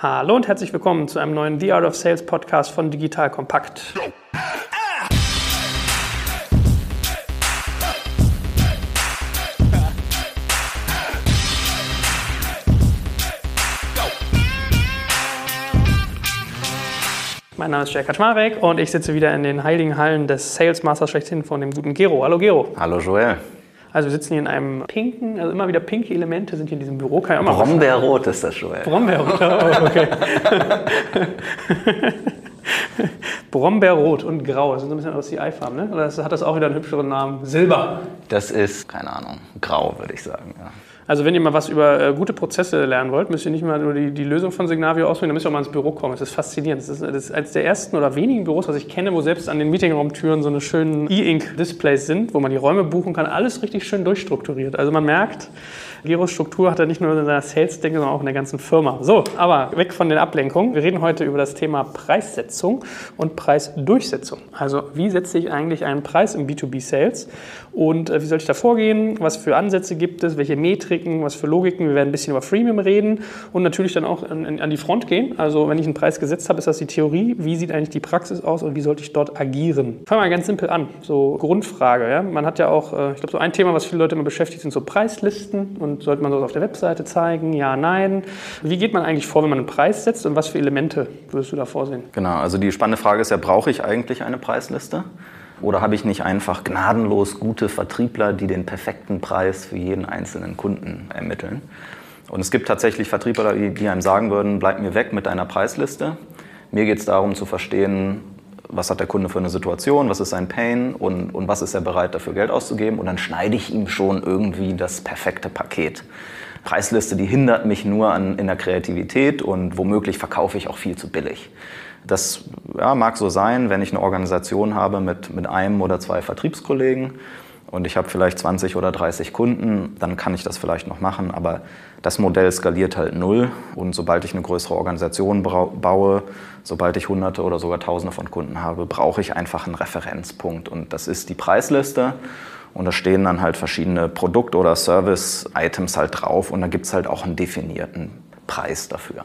Hallo und herzlich willkommen zu einem neuen The Art of Sales Podcast von Digital Kompakt. Mein Name ist Jack Kaczmarek und ich sitze wieder in den heiligen Hallen des Sales Masters schlechthin von dem guten Gero. Hallo Gero. Hallo Joel. Also wir sitzen hier in einem pinken, also immer wieder pinke Elemente sind hier in diesem Büro. Kann ja Brombeerrot ist das, Joel. Brombeerrot, oh, okay. Brombeerrot und Grau, das sind so ein bisschen aus die Eifarben, ne? Oder hat das auch wieder einen hübscheren Namen? Silber. Das ist, keine Ahnung, grau, würde ich sagen. Ja. Also wenn ihr mal was über äh, gute Prozesse lernen wollt, müsst ihr nicht mal nur die, die Lösung von Signavio auswählen, dann müsst ihr auch mal ins Büro kommen. Das ist faszinierend. Das ist, das ist eines der ersten oder wenigen Büros, was ich kenne, wo selbst an den Meetingraumtüren so eine schönen E-Ink-Displays sind, wo man die Räume buchen kann. Alles richtig schön durchstrukturiert. Also man merkt, Giros Struktur hat er nicht nur in seiner Sales-Denke, sondern auch in der ganzen Firma. So, aber weg von den Ablenkungen. Wir reden heute über das Thema Preissetzung und Preisdurchsetzung. Also wie setze ich eigentlich einen Preis im B2B-Sales und äh, wie soll ich da vorgehen? Was für Ansätze gibt es? Welche Metriken? Was für Logiken? Wir werden ein bisschen über Freemium reden und natürlich dann auch an, an die Front gehen. Also wenn ich einen Preis gesetzt habe, ist das die Theorie. Wie sieht eigentlich die Praxis aus und wie sollte ich dort agieren? Fangen wir mal ganz simpel an. So Grundfrage. Ja? Man hat ja auch, äh, ich glaube, so ein Thema, was viele Leute immer beschäftigt, sind so Preislisten und sollte man das auf der Webseite zeigen? Ja, nein. Wie geht man eigentlich vor, wenn man einen Preis setzt und was für Elemente würdest du da vorsehen? Genau, also die spannende Frage ist ja, brauche ich eigentlich eine Preisliste? Oder habe ich nicht einfach gnadenlos gute Vertriebler, die den perfekten Preis für jeden einzelnen Kunden ermitteln? Und es gibt tatsächlich Vertriebler, die einem sagen würden, bleib mir weg mit deiner Preisliste. Mir geht es darum zu verstehen, was hat der Kunde für eine Situation, was ist sein Pain und, und was ist er bereit dafür Geld auszugeben. Und dann schneide ich ihm schon irgendwie das perfekte Paket. Preisliste, die hindert mich nur an, in der Kreativität und womöglich verkaufe ich auch viel zu billig. Das ja, mag so sein, wenn ich eine Organisation habe mit, mit einem oder zwei Vertriebskollegen und ich habe vielleicht 20 oder 30 Kunden, dann kann ich das vielleicht noch machen, aber das Modell skaliert halt null und sobald ich eine größere Organisation baue, sobald ich hunderte oder sogar tausende von Kunden habe, brauche ich einfach einen Referenzpunkt und das ist die Preisliste und da stehen dann halt verschiedene Produkt- oder Service-Items halt drauf und da gibt es halt auch einen definierten Preis dafür.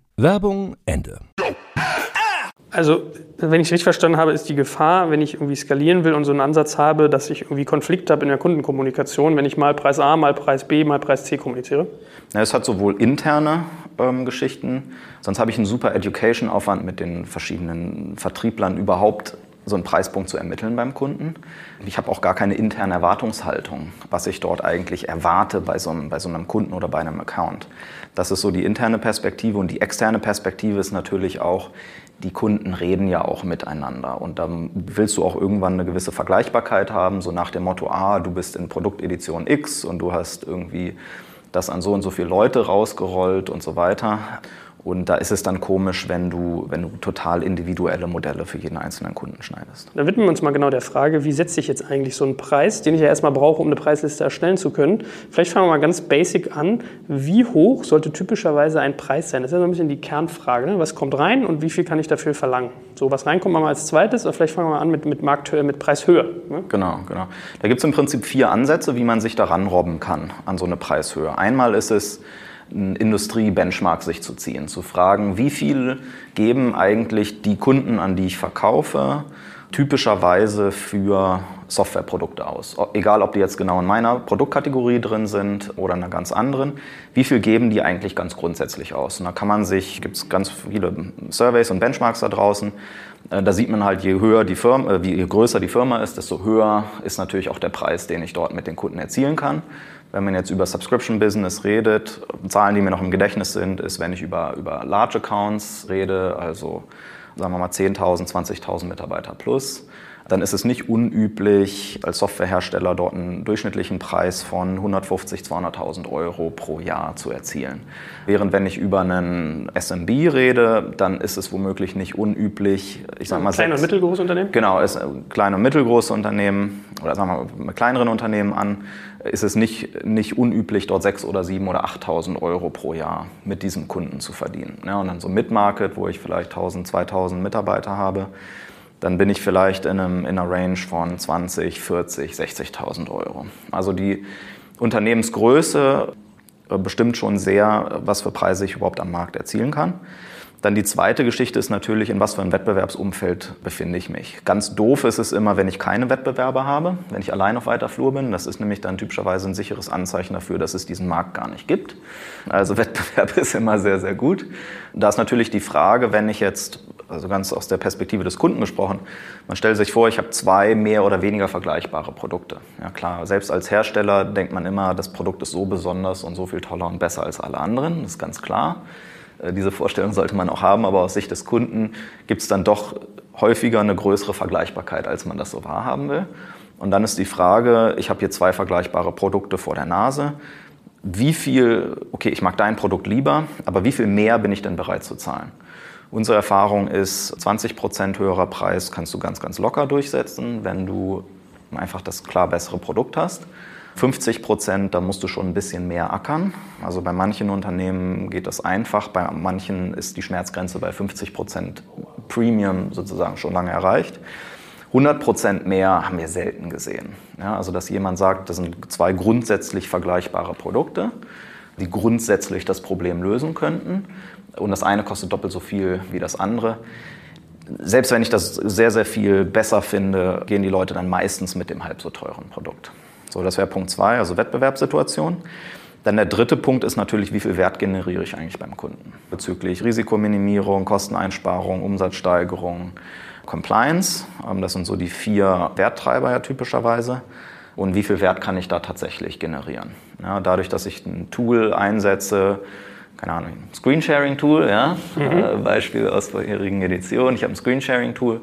Werbung Ende. Also, wenn ich es richtig verstanden habe, ist die Gefahr, wenn ich irgendwie skalieren will und so einen Ansatz habe, dass ich irgendwie Konflikt habe in der Kundenkommunikation, wenn ich mal Preis A, mal Preis B, mal Preis C kommuniziere? Ja, es hat sowohl interne ähm, Geschichten, sonst habe ich einen super Education-Aufwand mit den verschiedenen Vertrieblern überhaupt so einen Preispunkt zu ermitteln beim Kunden. Ich habe auch gar keine interne Erwartungshaltung, was ich dort eigentlich erwarte bei so, einem, bei so einem Kunden oder bei einem Account. Das ist so die interne Perspektive und die externe Perspektive ist natürlich auch, die Kunden reden ja auch miteinander und dann willst du auch irgendwann eine gewisse Vergleichbarkeit haben, so nach dem Motto, ah, du bist in Produktedition X und du hast irgendwie das an so und so viele Leute rausgerollt und so weiter. Und da ist es dann komisch, wenn du, wenn du total individuelle Modelle für jeden einzelnen Kunden schneidest. Dann widmen wir uns mal genau der Frage, wie setze ich jetzt eigentlich so einen Preis, den ich ja erstmal brauche, um eine Preisliste erstellen zu können. Vielleicht fangen wir mal ganz basic an. Wie hoch sollte typischerweise ein Preis sein? Das ist ja so ein bisschen die Kernfrage. Ne? Was kommt rein und wie viel kann ich dafür verlangen? So, was reinkommt, wir als zweites, aber vielleicht fangen wir mal an mit, mit Markthöhe, mit Preishöhe. Ne? Genau, genau. Da gibt es im Prinzip vier Ansätze, wie man sich daran robben kann an so eine Preishöhe. Einmal ist es, Industrie-Benchmark sich zu ziehen, zu fragen, wie viel geben eigentlich die Kunden, an die ich verkaufe, typischerweise für Softwareprodukte aus. Egal, ob die jetzt genau in meiner Produktkategorie drin sind oder in einer ganz anderen. Wie viel geben die eigentlich ganz grundsätzlich aus? Und da kann man sich, gibt es ganz viele Surveys und Benchmarks da draußen. Äh, da sieht man halt, je höher die Firma, äh, je größer die Firma ist, desto höher ist natürlich auch der Preis, den ich dort mit den Kunden erzielen kann. Wenn man jetzt über Subscription Business redet, Zahlen, die mir noch im Gedächtnis sind, ist, wenn ich über, über Large Accounts rede, also sagen wir mal 10.000, 20.000 Mitarbeiter plus, dann ist es nicht unüblich, als Softwarehersteller dort einen durchschnittlichen Preis von 150.000, 200.000 Euro pro Jahr zu erzielen. Während wenn ich über einen SMB rede, dann ist es womöglich nicht unüblich, ich sage mal... Kleine und mittelgroße Unternehmen? Genau, ist kleine und mittelgroße Unternehmen oder sagen wir mal mit kleineren Unternehmen an, ist es nicht, nicht unüblich, dort 6.000 oder 7.000 oder 8.000 Euro pro Jahr mit diesem Kunden zu verdienen. Ja, und dann so Mid-Market, wo ich vielleicht 1.000, 2.000 Mitarbeiter habe, dann bin ich vielleicht in, einem, in einer Range von 20, 40, 60.000 Euro. Also die Unternehmensgröße äh, bestimmt schon sehr, was für Preise ich überhaupt am Markt erzielen kann. Dann die zweite Geschichte ist natürlich, in was für einem Wettbewerbsumfeld befinde ich mich. Ganz doof ist es immer, wenn ich keine Wettbewerber habe, wenn ich allein auf weiter Flur bin. Das ist nämlich dann typischerweise ein sicheres Anzeichen dafür, dass es diesen Markt gar nicht gibt. Also Wettbewerb ist immer sehr, sehr gut. Da ist natürlich die Frage, wenn ich jetzt, also ganz aus der Perspektive des Kunden gesprochen, man stellt sich vor, ich habe zwei mehr oder weniger vergleichbare Produkte. Ja klar, selbst als Hersteller denkt man immer, das Produkt ist so besonders und so viel toller und besser als alle anderen. Das ist ganz klar. Äh, diese Vorstellung sollte man auch haben, aber aus Sicht des Kunden gibt es dann doch häufiger eine größere Vergleichbarkeit, als man das so wahrhaben will. Und dann ist die Frage, ich habe hier zwei vergleichbare Produkte vor der Nase. Wie viel, okay, ich mag dein Produkt lieber, aber wie viel mehr bin ich denn bereit zu zahlen? Unsere Erfahrung ist, 20 Prozent höherer Preis kannst du ganz, ganz locker durchsetzen, wenn du einfach das klar bessere Produkt hast. 50 Prozent, da musst du schon ein bisschen mehr ackern. Also bei manchen Unternehmen geht das einfach, bei manchen ist die Schmerzgrenze bei 50 Prozent Premium sozusagen schon lange erreicht. 100 Prozent mehr haben wir selten gesehen. Ja, also dass jemand sagt, das sind zwei grundsätzlich vergleichbare Produkte, die grundsätzlich das Problem lösen könnten und das eine kostet doppelt so viel wie das andere selbst wenn ich das sehr, sehr viel besser finde, gehen die Leute dann meistens mit dem halb so teuren Produkt. So, das wäre Punkt zwei, also Wettbewerbssituation. Dann der dritte Punkt ist natürlich, wie viel Wert generiere ich eigentlich beim Kunden bezüglich Risikominimierung, Kosteneinsparung, Umsatzsteigerung, Compliance. Ähm, das sind so die vier Werttreiber ja typischerweise. Und wie viel Wert kann ich da tatsächlich generieren? Ja, dadurch, dass ich ein Tool einsetze, keine Ahnung, Screensharing-Tool, ja, mhm. Äh, Beispiel aus vorherigen Editionen. Ich habe ein Screensharing-Tool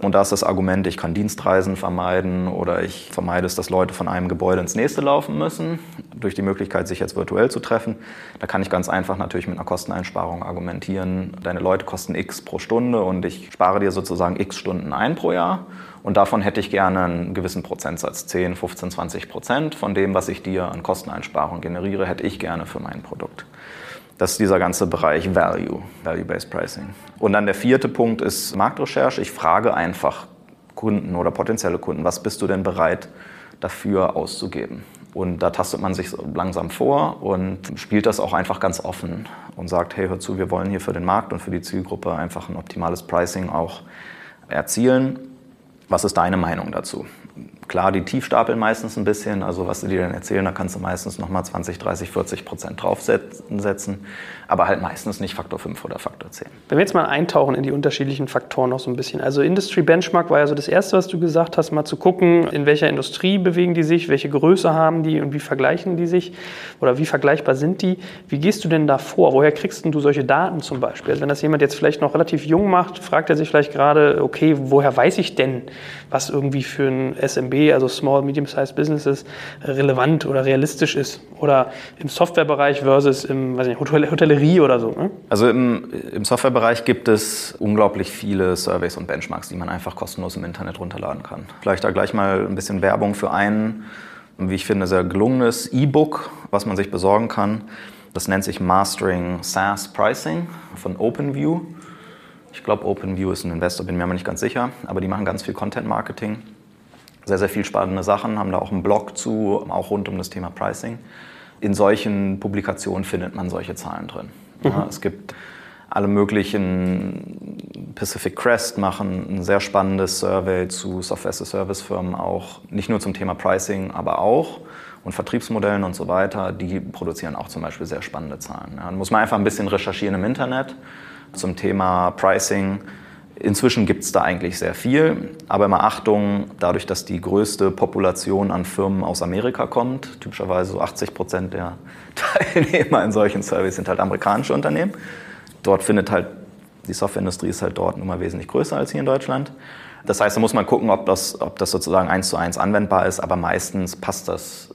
und da ist das Argument, ich kann Dienstreisen vermeiden oder ich vermeide es, dass Leute von einem Gebäude ins nächste laufen müssen, durch die Möglichkeit, sich jetzt virtuell zu treffen. Da kann ich ganz einfach natürlich mit einer Kosteneinsparung argumentieren. Deine Leute kosten x pro Stunde und ich spare dir sozusagen x Stunden ein pro Jahr. Und davon hätte ich gerne einen gewissen Prozentsatz, 10, 15, 20 Prozent von dem, was ich dir an Kosteneinsparung generiere, hätte ich gerne für mein Produkt. Das ist dieser ganze Bereich Value, Value-Based Pricing. Und dann der vierte Punkt ist Marktrecherche. Ich frage einfach Kunden oder potenzielle Kunden, was bist du denn bereit dafür auszugeben? Und da tastet man sich langsam vor und spielt das auch einfach ganz offen und sagt, hey, hör zu, wir wollen hier für den Markt und für die Zielgruppe einfach ein optimales Pricing auch erzielen. Was ist deine Meinung dazu? Klar, die tiefstapeln meistens ein bisschen. Also was sie dir dann erzählen, da kannst du meistens nochmal 20, 30, 40 Prozent draufsetzen. Aber halt meistens nicht Faktor 5 oder Faktor 10. Wenn wir jetzt mal eintauchen in die unterschiedlichen Faktoren noch so ein bisschen. Also Industry Benchmark war ja so das Erste, was du gesagt hast, mal zu gucken, in welcher Industrie bewegen die sich, welche Größe haben die und wie vergleichen die sich oder wie vergleichbar sind die. Wie gehst du denn da vor? Woher kriegst du solche Daten zum Beispiel? Also wenn das jemand jetzt vielleicht noch relativ jung macht, fragt er sich vielleicht gerade, okay, woher weiß ich denn, was irgendwie für ein SMB also Small, Medium-Sized Businesses, relevant oder realistisch ist. Oder im Softwarebereich versus im weiß nicht, Hotellerie oder so. Ne? Also im, im Softwarebereich gibt es unglaublich viele Surveys und Benchmarks, die man einfach kostenlos im Internet runterladen kann. Vielleicht da gleich mal ein bisschen Werbung für ein, wie ich finde, sehr gelungenes E-Book, was man sich besorgen kann. Das nennt sich Mastering SaaS Pricing von OpenView. Ich glaube, OpenView ist ein Investor, bin mir aber nicht ganz sicher, aber die machen ganz viel Content Marketing sehr, sehr viel spannende Sachen, haben da auch einen Blog zu, auch rund um das Thema Pricing. In solchen Publikationen findet man solche Zahlen drin. Mhm. Ja, es gibt alle möglichen Pacific Crest machen ein sehr spannendes Survey zu Software-as-a-Service-Firmen auch, nicht nur zum Thema Pricing, aber auch und Vertriebsmodellen und so weiter, die produzieren auch zum Beispiel sehr spannende Zahlen. Ja, da muss man einfach ein bisschen recherchieren im Internet zum Thema Pricing. Inzwischen gibt es da eigentlich sehr viel, aber immer Achtung, dadurch, dass die größte Population an Firmen aus Amerika kommt, typischerweise so 80 Prozent der Teilnehmer in solchen Surveys sind halt amerikanische Unternehmen. Dort findet halt, die Softwareindustrie ist halt dort nun mal wesentlich größer als hier in Deutschland. Das heißt, da muss man gucken, ob das, ob das sozusagen eins zu eins anwendbar ist, aber meistens passt das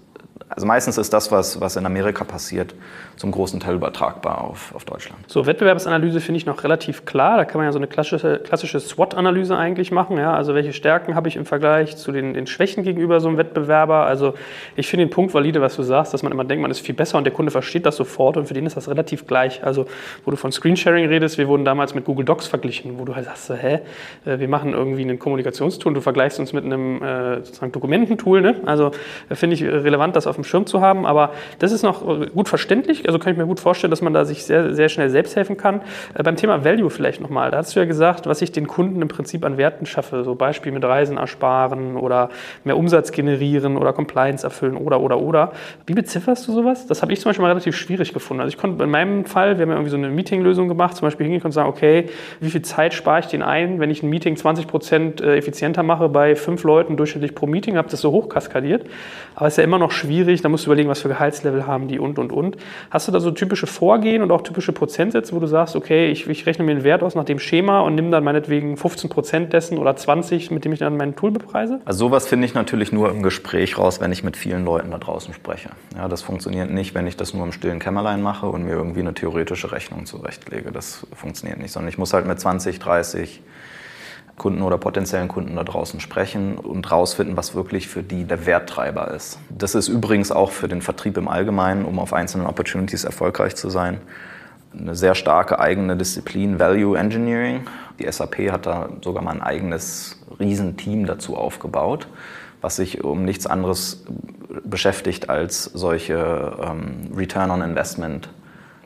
also meistens ist das, was, was in Amerika passiert, zum großen Teil übertragbar auf, auf Deutschland. So, Wettbewerbsanalyse finde ich noch relativ klar. Da kann man ja so eine klassische, klassische SWOT-Analyse eigentlich machen. Ja? Also welche Stärken habe ich im Vergleich zu den, den Schwächen gegenüber so einem Wettbewerber? Also ich finde den Punkt valide, was du sagst, dass man immer denkt, man ist viel besser und der Kunde versteht das sofort und für den ist das relativ gleich. Also wo du von Screensharing redest, wir wurden damals mit Google Docs verglichen, wo du halt sagst, hä, äh, wir machen irgendwie ein Kommunikationstool, du vergleichst uns mit einem äh, sozusagen Dokumententool. Ne? Also äh, finde ich relevant, das auf dem Schirm zu haben, aber das ist noch gut verständlich, also kann ich mir gut vorstellen, dass man da sich sehr, sehr schnell selbst helfen kann. Äh, beim Thema Value vielleicht nochmal, da hast du ja gesagt, was ich den Kunden im Prinzip an Werten schaffe, so Beispiel mit Reisen ersparen oder mehr Umsatz generieren oder Compliance erfüllen oder, oder, oder. Wie bezifferst du sowas? Das habe ich zum Beispiel mal relativ schwierig gefunden. Also ich konnte in meinem Fall, wir haben ja irgendwie so eine Meetinglösung gemacht, zum Beispiel hingehen und sagen, okay, wie viel Zeit spare ich den ein, wenn ich ein Meeting 20 Prozent äh, effizienter mache bei fünf Leuten durchschnittlich pro Meeting, habe das so hoch kaskadiert. Aber es ist ja immer noch schwierig, da musst du überlegen, was für Gehaltslevel haben die und, und, und. Hast du da so typische Vorgehen und auch typische Prozentsätze, wo du sagst, okay, ich, ich rechne mir einen Wert aus nach dem Schema und nimm dann meinetwegen 15 Prozent dessen oder 20, mit dem ich dann mein Tool bepreise? Also sowas finde ich natürlich nur im Gespräch raus, wenn ich mit vielen Leuten da draußen spreche. Ja, das funktioniert nicht, wenn ich das nur im stillen Kämmerlein mache und mir irgendwie eine theoretische Rechnung zurechtlege. Das funktioniert nicht, sondern ich muss halt mit 20, 30 Kunden oder potenziellen Kunden da draußen sprechen und rausfinden, was wirklich für die der Werttreiber ist. Das ist übrigens auch für den Vertrieb im Allgemeinen, um auf einzelnen Opportunities erfolgreich zu sein, eine sehr starke eigene Disziplin, Value Engineering. Die SAP hat da sogar mal ein eigenes Riesenteam dazu aufgebaut, was sich um nichts anderes beschäftigt, als solche ähm, Return on Investment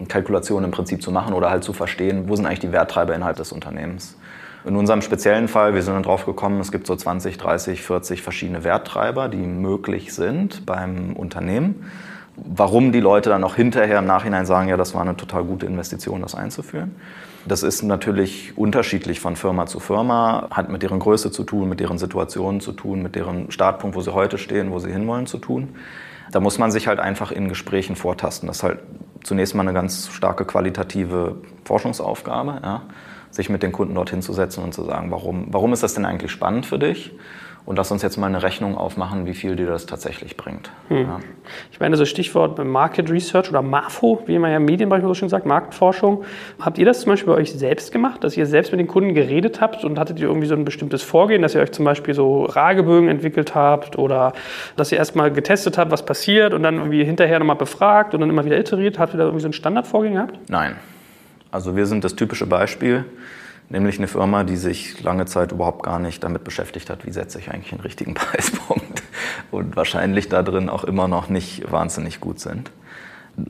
Kalkulationen im Prinzip zu machen oder halt zu verstehen, wo sind eigentlich die Werttreiber innerhalb des Unternehmens. In unserem speziellen Fall, wir sind dann drauf gekommen, es gibt so 20, 30, 40 verschiedene Werttreiber, die möglich sind beim Unternehmen. Warum die Leute dann auch hinterher im Nachhinein sagen, ja, das war eine total gute Investition, das einzuführen. Das ist natürlich unterschiedlich von Firma zu Firma, hat mit deren Größe zu tun, mit deren Situation zu tun, mit deren Startpunkt, wo sie heute stehen, wo sie hinwollen zu tun. Da muss man sich halt einfach in Gesprächen vortasten. Das ist halt zunächst mal eine ganz starke qualitative Forschungsaufgabe. Ja sich mit den Kunden dorthin zu setzen und zu sagen, warum, warum ist das denn eigentlich spannend für dich? Und lass uns jetzt mal eine Rechnung aufmachen, wie viel dir das tatsächlich bringt. Hm. Ja. Ich meine, so Stichwort Market Research oder MAFO, wie man ja im Medienbereich so schön sagt, Marktforschung. Habt ihr das zum Beispiel bei euch selbst gemacht, dass ihr selbst mit den Kunden geredet habt und hattet ihr irgendwie so ein bestimmtes Vorgehen, dass ihr euch zum Beispiel so Fragebögen entwickelt habt oder dass ihr erstmal getestet habt, was passiert und dann irgendwie hinterher nochmal befragt und dann immer wieder iteriert? Habt ihr da irgendwie so ein Standardvorgehen gehabt? Nein. Also wir sind das typische Beispiel, nämlich eine Firma, die sich lange Zeit überhaupt gar nicht damit beschäftigt hat, wie setze ich eigentlich einen richtigen Preispunkt und wahrscheinlich da drin auch immer noch nicht wahnsinnig gut sind.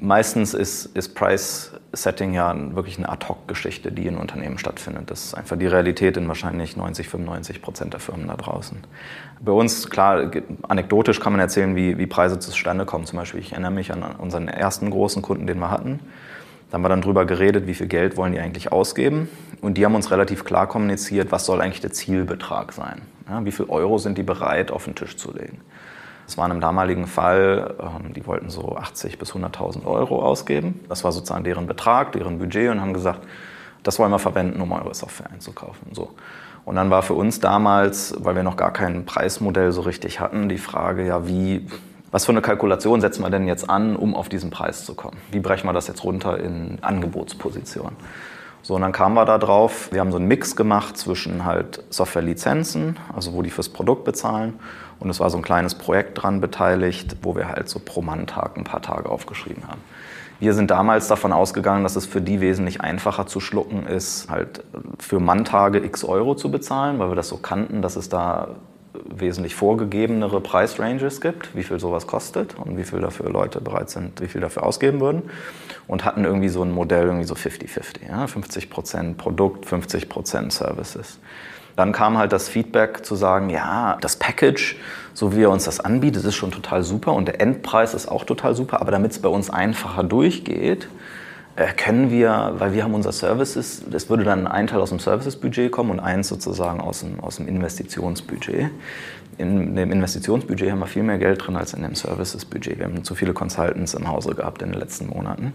Meistens ist, ist Price Setting ja wirklich eine Ad-Hoc-Geschichte, die in Unternehmen stattfindet. Das ist einfach die Realität in wahrscheinlich 90, 95 Prozent der Firmen da draußen. Bei uns, klar, anekdotisch kann man erzählen, wie, wie Preise zustande kommen. Zum Beispiel, ich erinnere mich an unseren ersten großen Kunden, den wir hatten. Da haben wir dann drüber geredet, wie viel Geld wollen die eigentlich ausgeben. Und die haben uns relativ klar kommuniziert, was soll eigentlich der Zielbetrag sein. Ja, wie viel Euro sind die bereit, auf den Tisch zu legen. Das war im damaligen Fall, ähm, die wollten so 80 bis 100.000 Euro ausgeben. Das war sozusagen deren Betrag, deren Budget und haben gesagt, das wollen wir verwenden, um eure Software einzukaufen. So. Und dann war für uns damals, weil wir noch gar kein Preismodell so richtig hatten, die Frage, ja, wie was für eine Kalkulation setzen wir denn jetzt an, um auf diesen Preis zu kommen? Wie brechen wir das jetzt runter in Angebotsposition? So, und dann kamen wir da drauf, wir haben so einen Mix gemacht zwischen halt Softwarelizenzen, also wo die fürs Produkt bezahlen, und es war so ein kleines Projekt dran beteiligt, wo wir halt so pro Manntag ein paar Tage aufgeschrieben haben. Wir sind damals davon ausgegangen, dass es für die wesentlich einfacher zu schlucken ist, halt für Manntage x Euro zu bezahlen, weil wir das so kannten, dass es da wesentlich vorgegebenere Preisranges gibt, wie viel sowas kostet und wie viel dafür Leute bereit sind, wie viel dafür ausgeben würden. und hatten irgendwie so ein Modell, irgendwie so 50-50. Ja? 50% Produkt, 50% Services. Dann kam halt das Feedback zu sagen, ja, das Package, so wie er uns das anbietet, ist schon total super und der Endpreis ist auch total super, aber damit es bei uns einfacher durchgeht, können wir, weil wir haben unser Services, das würde dann ein Teil aus dem Services-Budget kommen und eins sozusagen aus dem, aus dem Investitionsbudget. In dem Investitionsbudget haben wir viel mehr Geld drin als in dem Services-Budget. Wir haben zu viele Consultants im Hause gehabt in den letzten Monaten.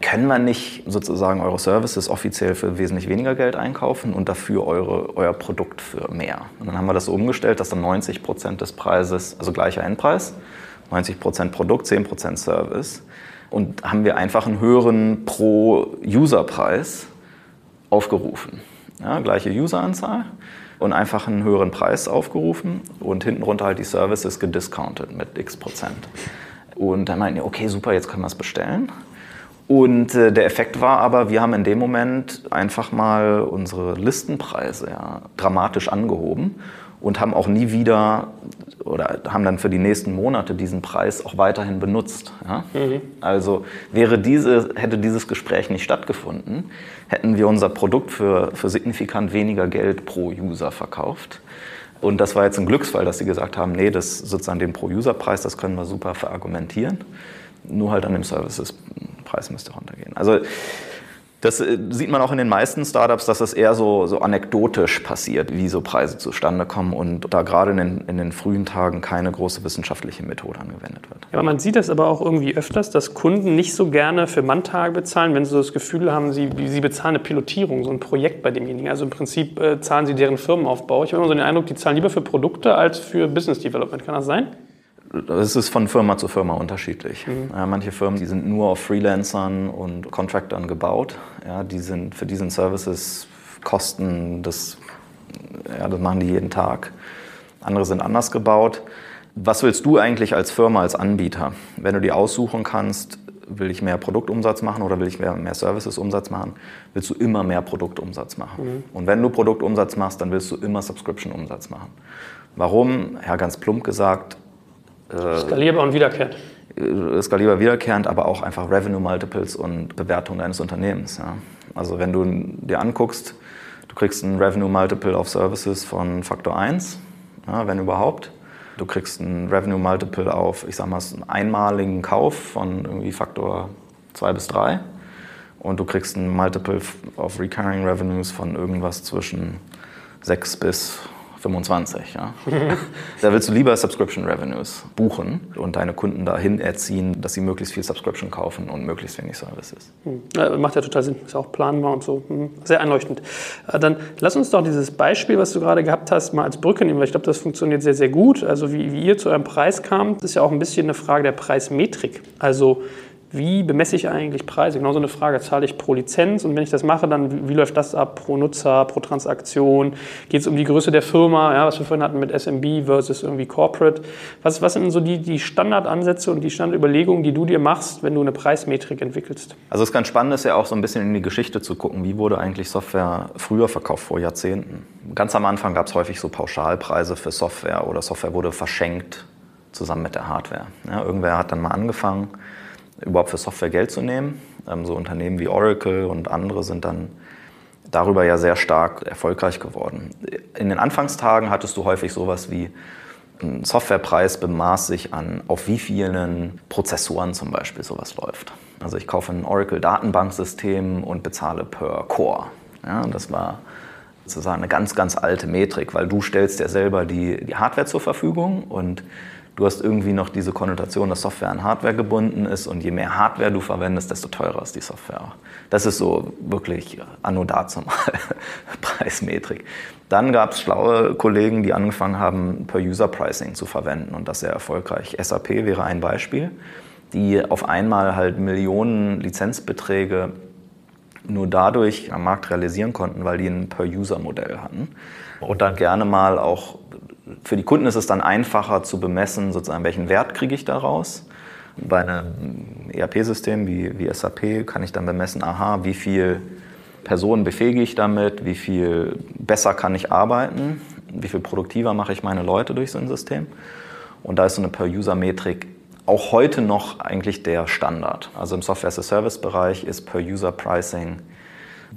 Können wir nicht sozusagen eure Services offiziell für wesentlich weniger Geld einkaufen und dafür eure, euer Produkt für mehr? Und dann haben wir das so umgestellt, dass dann 90 Prozent des Preises, also gleicher Endpreis, 90 Prozent Produkt, 10 Prozent Service, und haben wir einfach einen höheren Pro-User-Preis aufgerufen. Ja, gleiche Useranzahl und einfach einen höheren Preis aufgerufen und hinten runter halt die Services gediscountet mit x Prozent. Und dann meinten die, okay, super, jetzt können wir es bestellen. Und äh, der Effekt war aber, wir haben in dem Moment einfach mal unsere Listenpreise ja, dramatisch angehoben und haben auch nie wieder oder haben dann für die nächsten Monate diesen Preis auch weiterhin benutzt. Ja? Mhm. Also wäre diese, hätte dieses Gespräch nicht stattgefunden, hätten wir unser Produkt für, für signifikant weniger Geld pro User verkauft. Und das war jetzt ein Glücksfall, dass sie gesagt haben, nee, das sozusagen den Pro-User-Preis, das können wir super verargumentieren. Nur halt an dem Services-Preis müsste runtergehen. Also das äh, sieht man auch in den meisten Startups, dass das eher so, so anekdotisch passiert, wie so Preise zustande kommen und da gerade in den, in den frühen Tagen keine große wissenschaftliche Methode angewendet wird. Ja, man sieht das aber auch irgendwie öfters, dass Kunden nicht so gerne für Manntage bezahlen, wenn sie das Gefühl haben, sie, sie bezahlen eine Pilotierung, so ein Projekt bei demjenigen. Also im Prinzip äh, zahlen sie deren Firmenaufbau. Ich habe immer so den Eindruck, die zahlen lieber für Produkte als für Business Development. Kann das sein? Es ist von Firma zu Firma unterschiedlich. Mhm. Ja, manche Firmen, die sind nur auf Freelancern und Contractern gebaut. Ja, die sind für diesen Services Kosten, das, ja, das machen die jeden Tag. Andere sind anders gebaut. Was willst du eigentlich als Firma, als Anbieter? Wenn du die aussuchen kannst, will ich mehr Produktumsatz machen oder will ich mehr, mehr Services-Umsatz machen, willst du immer mehr Produktumsatz machen. Mhm. Und wenn du Produktumsatz machst, dann willst du immer Subscription-Umsatz machen. Warum? Ja, ganz plump gesagt, äh, skalierbar und wiederkehrend. Äh, skalierbar wiederkehrend, aber auch einfach Revenue Multiples und Bewertung deines Unternehmens. Ja. Also wenn du dir anguckst, du kriegst ein Revenue Multiple auf Services von Faktor 1, ja, wenn überhaupt. Du kriegst ein Revenue Multiple auf, ich sag mal, einen einmaligen Kauf von irgendwie Faktor 2 bis 3. Und du kriegst ein Multiple auf Recurring Revenues von irgendwas zwischen 6 bis 25. Ja? da willst du lieber Subscription Revenues buchen und deine Kunden dahin erziehen, dass sie möglichst viel Subscription kaufen und möglichst wenig Services. Hm. Ja, macht ja total Sinn, ist auch planbar und so. Hm. Sehr einleuchtend. Äh, dann lass uns doch dieses Beispiel, was du gerade gehabt hast, mal als Brücke nehmen, weil ich glaube, das funktioniert sehr, sehr gut. Also wie, wie ihr zu eurem Preis kamt, ist ja auch ein bisschen eine Frage der Preismetrik. Also wie bemesse ich eigentlich Preise? Genau so eine Frage. Zahle ich pro Lizenz und wenn ich das mache, dann wie, läuft das ab pro Nutzer, pro Transaktion? Geht es um die Größe der Firma, ja, was wir vorhin hatten mit SMB versus irgendwie Corporate? Was, was sind so die, die Standardansätze und die Standardüberlegungen, die du dir machst, wenn du eine Preismetrik entwickelst? Also es ist ganz spannend, ist ja auch so ein bisschen in die Geschichte zu gucken. Wie wurde eigentlich Software früher verkauft, vor Jahrzehnten? Ganz am Anfang gab es häufig so Pauschalpreise für Software oder Software wurde verschenkt zusammen mit der Hardware. Ja, irgendwer hat dann mal angefangen überhaupt für Software Geld zu nehmen. Ähm, so Unternehmen wie Oracle und andere sind dann darüber ja sehr stark erfolgreich geworden. In den Anfangstagen hattest du häufig sowas wie ein Softwarepreis bemaß sich an, auf wie vielen Prozessoren zum Beispiel sowas läuft. Also ich kaufe ein Oracle-Datenbanksystem und bezahle per Core. Ja, das war sozusagen eine ganz, ganz alte Metrik, weil du stellst ja selber die, die Hardware zur Verfügung und Du hast irgendwie noch diese Konnotation, dass Software an Hardware gebunden ist und je mehr Hardware du verwendest, desto teurer ist die Software. Das ist so wirklich anno dazu Preismetrik. Dann gab es schlaue Kollegen, die angefangen haben, Per-User-Pricing zu verwenden und das sehr erfolgreich. SAP wäre ein Beispiel, die auf einmal halt Millionen Lizenzbeträge nur dadurch am Markt realisieren konnten, weil die ein Per-User-Modell hatten. Und dann gerne mal auch für die Kunden ist es dann einfacher zu bemessen, sozusagen, welchen Wert kriege ich daraus. Bei einem ERP-System wie, wie SAP kann ich dann bemessen, aha, wie viel Personen befähige ich damit, wie viel besser kann ich arbeiten, wie viel produktiver mache ich meine Leute durch so ein System. Und da ist so eine Per-User-Metrik auch heute noch eigentlich der Standard. Also im Software-as-a-Service-Bereich ist Per-User-Pricing,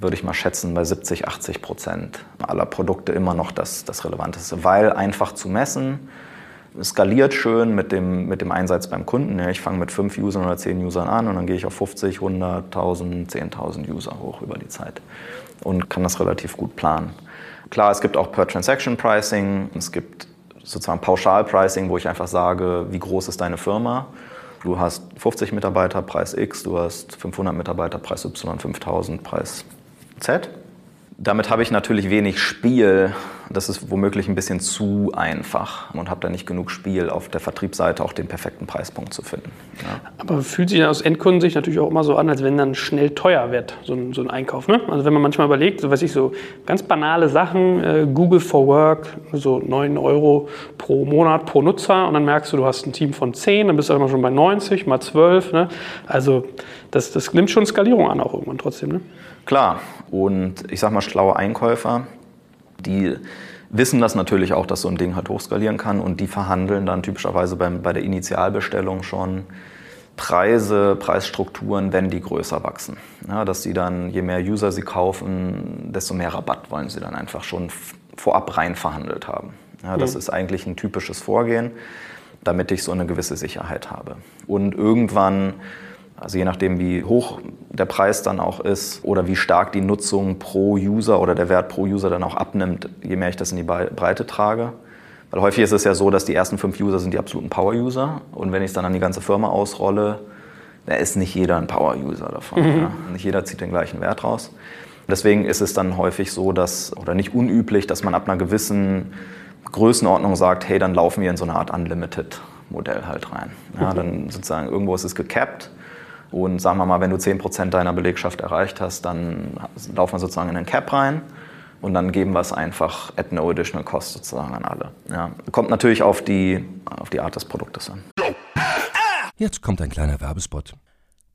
würde ich mal schätzen, bei 70, 80 Prozent aller Produkte immer noch das, das Relevanteste, weil einfach zu messen, skaliert schön mit dem, mit dem Einsatz beim Kunden. Ja, ich fange mit fünf Usern oder zehn Usern an und dann gehe ich auf 50, 100, 1000, 10.000 User hoch über die Zeit und kann das relativ gut planen. Klar, es gibt auch Per-Transaction-Pricing, es gibt sozusagen Pauschal-Pricing, wo ich einfach sage, wie groß ist deine Firma? Du hast 50 Mitarbeiter, Preis X, du hast 500 Mitarbeiter, Preis Y, 5000, Preis Z. Damit habe ich natürlich wenig Spiel. Das ist womöglich ein bisschen zu einfach und habe da nicht genug Spiel, auf der Vertriebsseite auch den perfekten Preispunkt zu finden. Ja. Aber fühlt sich aus Endkundensicht natürlich auch immer so an, als wenn dann schnell teuer wird, so ein, so ein Einkauf. Ne? Also wenn man manchmal überlegt, so weiß ich so ganz banale Sachen, äh, Google for Work, so 9 Euro pro Monat pro Nutzer und dann merkst du, du hast ein Team von 10, dann bist du immer schon bei 90 mal 12. Ne? Also das, das nimmt schon Skalierung an auch irgendwann trotzdem. Ne? Klar, und ich sag mal, schlaue Einkäufer, die wissen das natürlich auch, dass so ein Ding halt hochskalieren kann und die verhandeln dann typischerweise beim, bei der Initialbestellung schon Preise, Preisstrukturen, wenn die größer wachsen. Ja, dass sie dann, je mehr User sie kaufen, desto mehr Rabatt wollen sie dann einfach schon vorab rein verhandelt haben. Ja, das mhm. ist eigentlich ein typisches Vorgehen, damit ich so eine gewisse Sicherheit habe. Und irgendwann also je nachdem, wie hoch der Preis dann auch ist oder wie stark die Nutzung pro User oder der Wert pro User dann auch abnimmt, je mehr ich das in die Breite trage. Weil häufig ist es ja so, dass die ersten fünf User sind die absoluten Power-User und wenn ich es dann an die ganze Firma ausrolle, da ist nicht jeder ein Power-User davon. Mhm. Ja. Nicht jeder zieht den gleichen Wert raus. Deswegen ist es dann häufig so, dass, oder nicht unüblich, dass man ab einer gewissen Größenordnung sagt, hey, dann laufen wir in so eine Art Unlimited-Modell halt rein. Ja, dann sozusagen irgendwo ist es gecapped und sagen wir mal, wenn du 10% deiner Belegschaft erreicht hast, dann laufen wir sozusagen in den Cap rein und dann geben wir es einfach at no additional cost sozusagen an alle. Ja. Kommt natürlich auf die, auf die Art des Produktes an. Jetzt kommt ein kleiner Werbespot.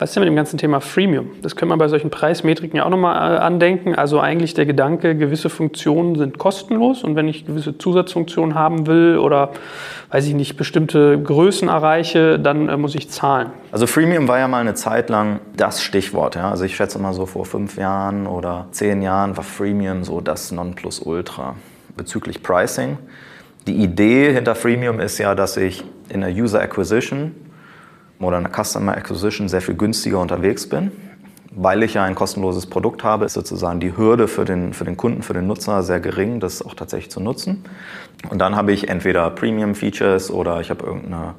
Was ist denn mit dem ganzen Thema Freemium? Das können wir bei solchen Preismetriken ja auch nochmal äh, andenken. Also eigentlich der Gedanke, gewisse Funktionen sind kostenlos und wenn ich gewisse Zusatzfunktionen haben will oder, weiß ich nicht, bestimmte Größen erreiche, dann äh, muss ich zahlen. Also Freemium war ja mal eine Zeit lang das Stichwort. Ja? Also ich schätze mal so vor fünf Jahren oder zehn Jahren war Freemium so das Nonplusultra bezüglich Pricing. Die Idee hinter Freemium ist ja, dass ich in der User Acquisition oder einer Customer Acquisition sehr viel günstiger unterwegs bin. Weil ich ja ein kostenloses Produkt habe, ist sozusagen die Hürde für den, für den Kunden, für den Nutzer sehr gering, das auch tatsächlich zu nutzen. Und dann habe ich entweder Premium-Features oder ich habe irgendeine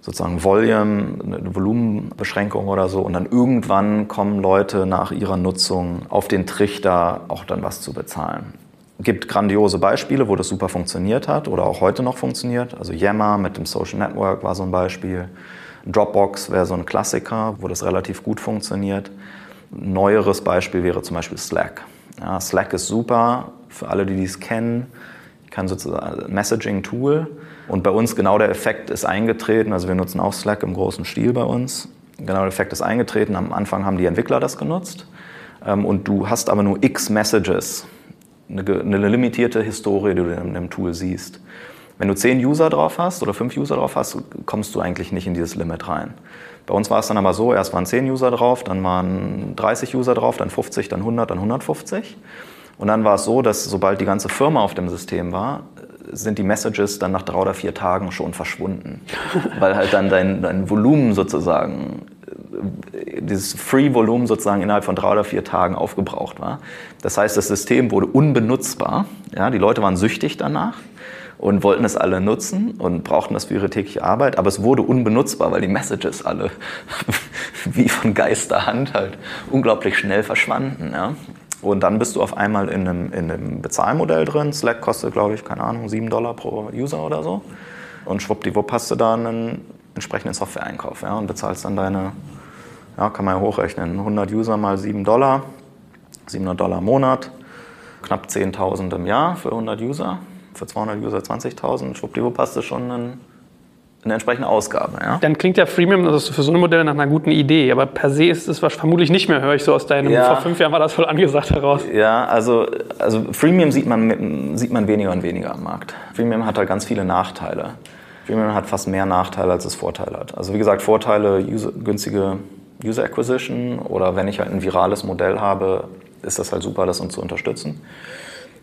sozusagen Volume, eine Volumenbeschränkung oder so. Und dann irgendwann kommen Leute nach ihrer Nutzung auf den Trichter, auch dann was zu bezahlen. Es gibt grandiose Beispiele, wo das super funktioniert hat oder auch heute noch funktioniert. Also Yammer mit dem Social Network war so ein Beispiel. Dropbox wäre so ein Klassiker, wo das relativ gut funktioniert. Ein neueres Beispiel wäre zum Beispiel Slack. Ja, Slack ist super für alle, die dies kennen. Ich kann sozusagen Messaging-Tool. Und bei uns genau der Effekt ist eingetreten. Also wir nutzen auch Slack im großen Stil bei uns. Genau der Effekt ist eingetreten. Am Anfang haben die Entwickler das genutzt. Ähm, und du hast aber nur x Messages eine, ge- eine limitierte Historie, die du in dem Tool siehst. Wenn du zehn User drauf hast oder fünf User drauf hast, kommst du eigentlich nicht in dieses Limit rein. Bei uns war es dann aber so, erst waren 10 User drauf, dann waren 30 User drauf, dann 50, dann 100, dann 150. Und dann war es so, dass sobald die ganze Firma auf dem System war, sind die Messages dann nach drei oder vier Tagen schon verschwunden. Weil halt dann dein, dein Volumen sozusagen, dieses Free-Volumen sozusagen innerhalb von drei oder vier Tagen aufgebraucht war. Das heißt, das System wurde unbenutzbar. Ja, die Leute waren süchtig danach und wollten es alle nutzen und brauchten das für ihre tägliche Arbeit, aber es wurde unbenutzbar, weil die Messages alle wie von Geisterhand halt unglaublich schnell verschwanden. Ja? Und dann bist du auf einmal in einem, in einem Bezahlmodell drin. Slack kostet, glaube ich, keine Ahnung, 7 Dollar pro User oder so. Und schwuppdiwupp hast du da einen entsprechenden Software-Einkauf ja? und bezahlst dann deine, ja, kann man ja hochrechnen, 100 User mal 7 Dollar, 700 Dollar im Monat, knapp 10.000 im Jahr für 100 User für 200 User 20.000, schwuppdiwupp hast du schon einen, eine entsprechende Ausgabe. Ja? Dann klingt ja Freemium also für so eine Modelle nach einer guten Idee, aber per se ist es vermutlich nicht mehr, höre ich so aus deinem, Ja. vor fünf Jahren war das voll angesagt heraus. Ja, also, also Freemium sieht man, sieht man weniger und weniger am Markt. Freemium hat halt ganz viele Nachteile. Freemium hat fast mehr Nachteile, als es Vorteile hat. Also wie gesagt, Vorteile, user, günstige User Acquisition oder wenn ich halt ein virales Modell habe, ist das halt super, das uns zu unterstützen.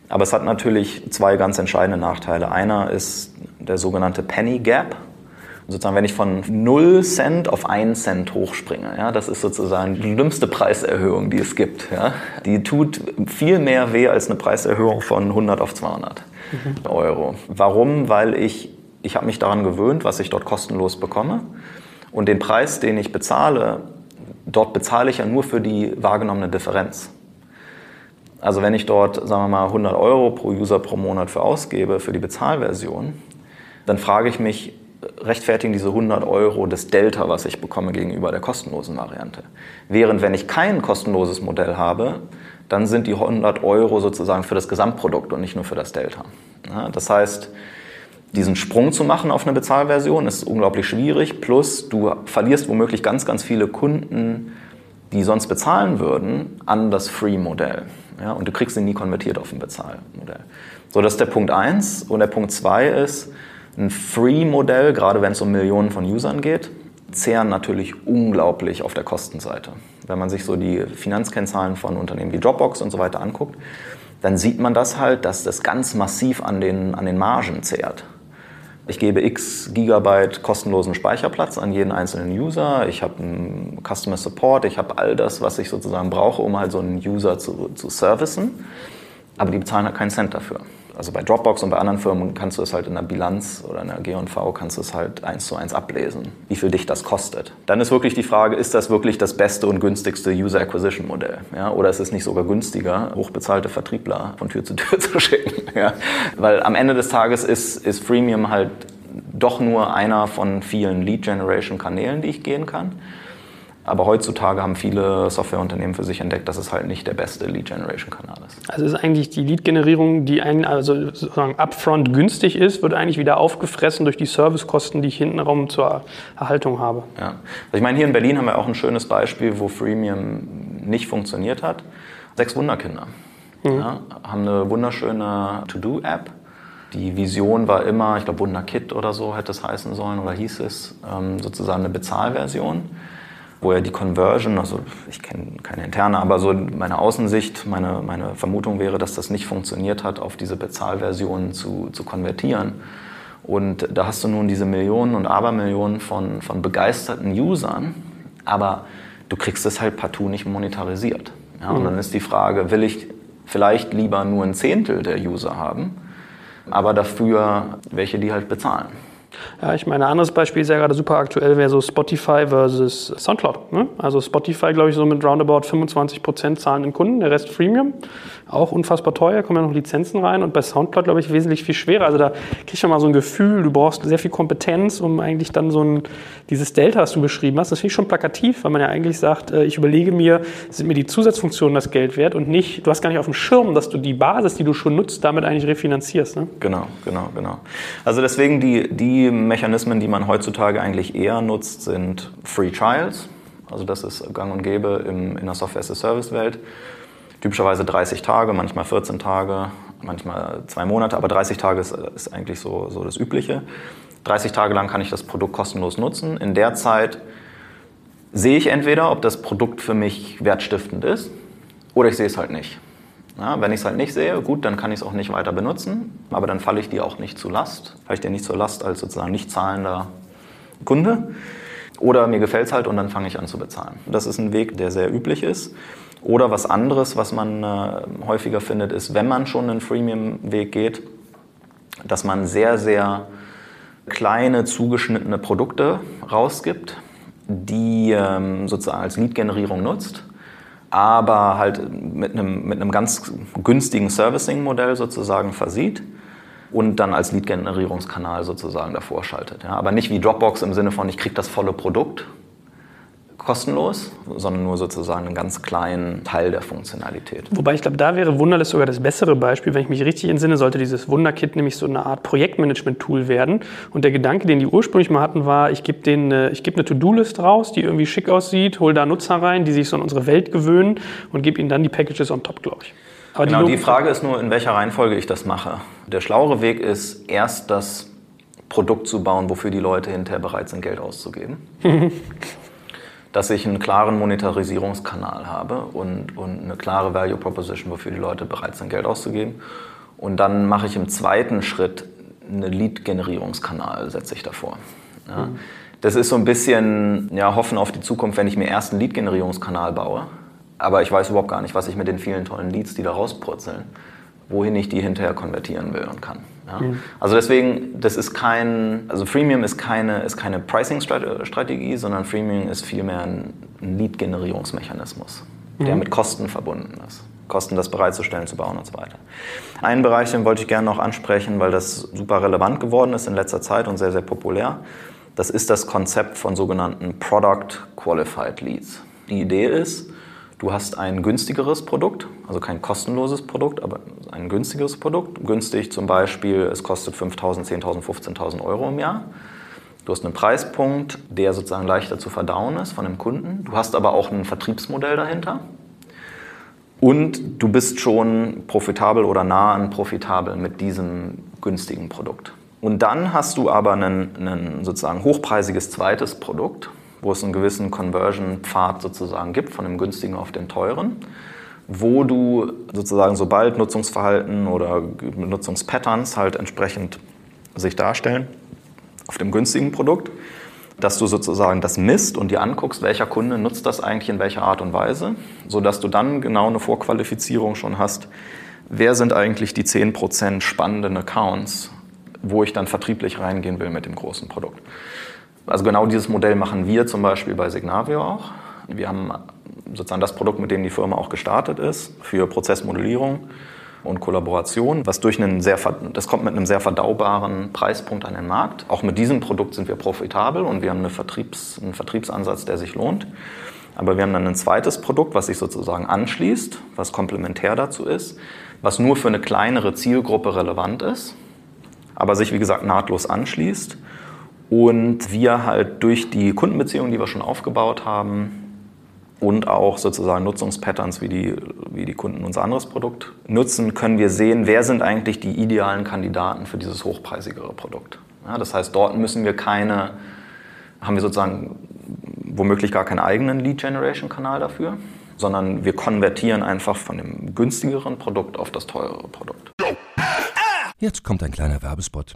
Aber es hat natürlich zwei ganz entscheidende Nachteile. Einer ist der sogenannte Penny Gap. Sozusagen, wenn ich von 0 Cent auf 1 Cent hochspringe, ja, das ist sozusagen die schlimmste Preiserhöhung, die es gibt. Ja. Die tut viel mehr weh als eine Preiserhöhung von 100 auf 200 Euro. Warum? Weil ich, ich habe mich daran gewöhnt, was ich dort kostenlos bekomme. Und den Preis, den ich bezahle, dort bezahle ich ja nur für die wahrgenommene Differenz. Also wenn ich dort, sagen wir mal, 100 Euro pro User pro Monat für ausgebe, für die Bezahlversion, dann frage ich mich, rechtfertigen diese 100 Euro das Delta, was ich bekomme gegenüber der kostenlosen Variante? Während wenn ich kein kostenloses Modell habe, dann sind die 100 Euro sozusagen für das Gesamtprodukt und nicht nur für das Delta. Ja, das heißt, diesen Sprung zu machen auf eine Bezahlversion ist unglaublich schwierig. Plus du verlierst womöglich ganz, ganz viele Kunden, die sonst bezahlen würden, an das Free-Modell. Ja, und du kriegst sie nie konvertiert auf ein Bezahlmodell. So, das ist der Punkt eins. Und der Punkt zwei ist, ein Free-Modell, gerade wenn es um Millionen von Usern geht, zehren natürlich unglaublich auf der Kostenseite. Wenn man sich so die Finanzkennzahlen von Unternehmen wie Dropbox und so weiter anguckt, dann sieht man das halt, dass das ganz massiv an den, an den Margen zehrt. Ich gebe x Gigabyte kostenlosen Speicherplatz an jeden einzelnen User. Ich habe einen Customer Support. Ich habe all das, was ich sozusagen brauche, um halt so einen User zu, zu servicen. Aber die bezahlen halt keinen Cent dafür. Also bei Dropbox und bei anderen Firmen kannst du es halt in der Bilanz oder in der G&V kannst du es halt eins zu eins ablesen, wie viel dich das kostet. Dann ist wirklich die Frage, ist das wirklich das beste und günstigste User Acquisition Modell? Ja? Oder ist es nicht sogar günstiger, hochbezahlte Vertriebler von Tür zu Tür zu schicken? Ja? Weil am Ende des Tages ist, ist Freemium halt doch nur einer von vielen Lead Generation Kanälen, die ich gehen kann. Aber heutzutage haben viele Softwareunternehmen für sich entdeckt, dass es halt nicht der beste Lead-Generation-Kanal ist. Also ist eigentlich die Lead-Generierung, die ein, also sozusagen upfront günstig ist, wird eigentlich wieder aufgefressen durch die Servicekosten, die ich hintenrum zur Erhaltung habe. Ja. Also ich meine, hier in Berlin haben wir auch ein schönes Beispiel, wo Freemium nicht funktioniert hat. Sechs Wunderkinder ja, haben eine wunderschöne To-Do-App. Die Vision war immer, ich glaube Wunderkit oder so hätte es heißen sollen oder hieß es, ähm, sozusagen eine Bezahlversion wo ja die Conversion, also ich kenne keine interne, aber so meine Außensicht, meine, meine Vermutung wäre, dass das nicht funktioniert hat, auf diese Bezahlversion zu, zu konvertieren. Und da hast du nun diese Millionen und Abermillionen von, von begeisterten Usern, aber du kriegst es halt partout nicht monetarisiert. Ja, und dann ist die Frage, will ich vielleicht lieber nur ein Zehntel der User haben, aber dafür welche, die halt bezahlen. Ja, ich meine, ein anderes Beispiel ist ja gerade super aktuell, wäre so Spotify versus Soundcloud. Ne? Also Spotify, glaube ich, so mit roundabout 25% zahlenden Kunden, der Rest Freemium. Auch unfassbar teuer, kommen ja noch Lizenzen rein und bei Soundcloud, glaube ich, wesentlich viel schwerer. Also da kriegst du mal so ein Gefühl, du brauchst sehr viel Kompetenz, um eigentlich dann so ein, dieses Delta, was du beschrieben hast, das finde ich schon plakativ, weil man ja eigentlich sagt, äh, ich überlege mir, sind mir die Zusatzfunktionen das Geld wert und nicht, du hast gar nicht auf dem Schirm, dass du die Basis, die du schon nutzt, damit eigentlich refinanzierst. Ne? Genau, genau, genau. Also deswegen die, die Mechanismen, die man heutzutage eigentlich eher nutzt, sind Free Trials. Also das ist gang und gäbe im, in der Software-as-a-Service-Welt. Typischerweise 30 Tage, manchmal 14 Tage, manchmal zwei Monate, aber 30 Tage ist, ist eigentlich so, so das Übliche. 30 Tage lang kann ich das Produkt kostenlos nutzen. In der Zeit sehe ich entweder, ob das Produkt für mich wertstiftend ist oder ich sehe es halt nicht. Ja, wenn ich es halt nicht sehe, gut, dann kann ich es auch nicht weiter benutzen, aber dann falle ich dir auch nicht zu Last, falle ich dir nicht zur Last als sozusagen nicht zahlender Kunde. Oder mir gefällt es halt und dann fange ich an zu bezahlen. Das ist ein Weg, der sehr üblich ist. Oder was anderes, was man äh, häufiger findet, ist, wenn man schon einen Freemium-Weg geht, dass man sehr, sehr kleine zugeschnittene Produkte rausgibt, die ähm, sozusagen als Lead-Generierung nutzt, aber halt mit einem, mit einem ganz günstigen Servicing-Modell sozusagen versieht und dann als Lead-Generierungskanal sozusagen davor schaltet. Ja, aber nicht wie Dropbox im Sinne von, ich kriege das volle Produkt kostenlos, sondern nur sozusagen einen ganz kleinen Teil der Funktionalität. Wobei ich glaube, da wäre Wunderlist sogar das bessere Beispiel. Wenn ich mich richtig entsinne, sollte dieses Wunderkit nämlich so eine Art Projektmanagement-Tool werden. Und der Gedanke, den die ursprünglich mal hatten, war, ich gebe eine, geb eine To-Do-List raus, die irgendwie schick aussieht, hole da Nutzer rein, die sich so an unsere Welt gewöhnen und gebe ihnen dann die Packages on top, glaube ich. Aber genau, die, die Frage ist nur, in welcher Reihenfolge ich das mache. Der schlauere Weg ist, erst das Produkt zu bauen, wofür die Leute hinterher bereit sind, Geld auszugeben. dass ich einen klaren Monetarisierungskanal habe und, und eine klare Value Proposition, wofür die Leute bereit sind, Geld auszugeben. Und dann mache ich im zweiten Schritt einen Lead-Generierungskanal, setze ich davor. Ja. Mhm. Das ist so ein bisschen ja, Hoffen auf die Zukunft, wenn ich mir erst einen Lead-Generierungskanal baue, aber ich weiß überhaupt gar nicht, was ich mit den vielen tollen Leads, die da rauspurzeln, wohin ich die hinterher konvertieren will und kann. Ja? Mhm. Also deswegen, das ist kein, also Freemium ist keine, ist keine Pricing-Strategie, sondern Freemium ist vielmehr ein, Lead-Generierungsmechanismus, mhm. der mit Kosten verbunden ist. Kosten, das bereitzustellen, zu bauen und so weiter. Einen Bereich, den wollte ich gerne noch ansprechen, weil das super relevant geworden ist in letzter Zeit und sehr, sehr populär. Das ist das Konzept von sogenannten Product Qualified Leads. Die Idee ist, Du hast ein günstigeres Produkt, also kein kostenloses Produkt, aber ein günstigeres Produkt. Günstig zum Beispiel, es kostet 5.000, 10.000, 15.000 Euro im Jahr. Du hast einen Preispunkt, der sozusagen leichter zu verdauen ist von dem Kunden. Du hast aber auch ein Vertriebsmodell dahinter. Und du bist schon profitabel oder nah an profitabel mit diesem günstigen Produkt. Und dann hast du aber ein, sozusagen hochpreisiges zweites Produkt, wo es einen gewissen Conversion-Pfad sozusagen gibt, von dem günstigen auf den teuren, wo du sozusagen sobald Nutzungsverhalten oder Nutzungspatterns halt entsprechend sich darstellen auf dem günstigen Produkt, dass du sozusagen das misst und dir anguckst, welcher Kunde nutzt das eigentlich in welcher Art und Weise, sodass du dann genau eine Vorqualifizierung schon hast, wer sind eigentlich die 10% spannenden Accounts, wo ich dann vertrieblich reingehen will mit dem großen Produkt. Also genau dieses Modell machen wir zum Beispiel bei Signavio auch. Wir haben sozusagen das Produkt, mit dem die Firma auch gestartet ist, für Prozessmodellierung und Kollaboration, was durch einen sehr, das kommt mit einem sehr verdaubaren Preispunkt an den Markt. Auch mit diesem Produkt sind wir profitabel und wir haben eine Vertriebs, einen Vertriebsansatz, der sich lohnt. Aber wir haben dann ein zweites Produkt, was sich sozusagen anschließt, was komplementär dazu ist, was nur für eine kleinere Zielgruppe relevant ist, aber sich, wie gesagt, nahtlos anschließt und wir halt durch die Kundenbeziehungen, die wir schon aufgebaut haben, und auch sozusagen Nutzungspatterns, wie die, wie die Kunden unser anderes Produkt nutzen, können wir sehen, wer sind eigentlich die idealen Kandidaten für dieses hochpreisigere Produkt. Ja, das heißt, dort müssen wir keine, haben wir sozusagen womöglich gar keinen eigenen Lead-Generation-Kanal dafür, sondern wir konvertieren einfach von dem günstigeren Produkt auf das teurere Produkt. Jetzt kommt ein kleiner Werbespot.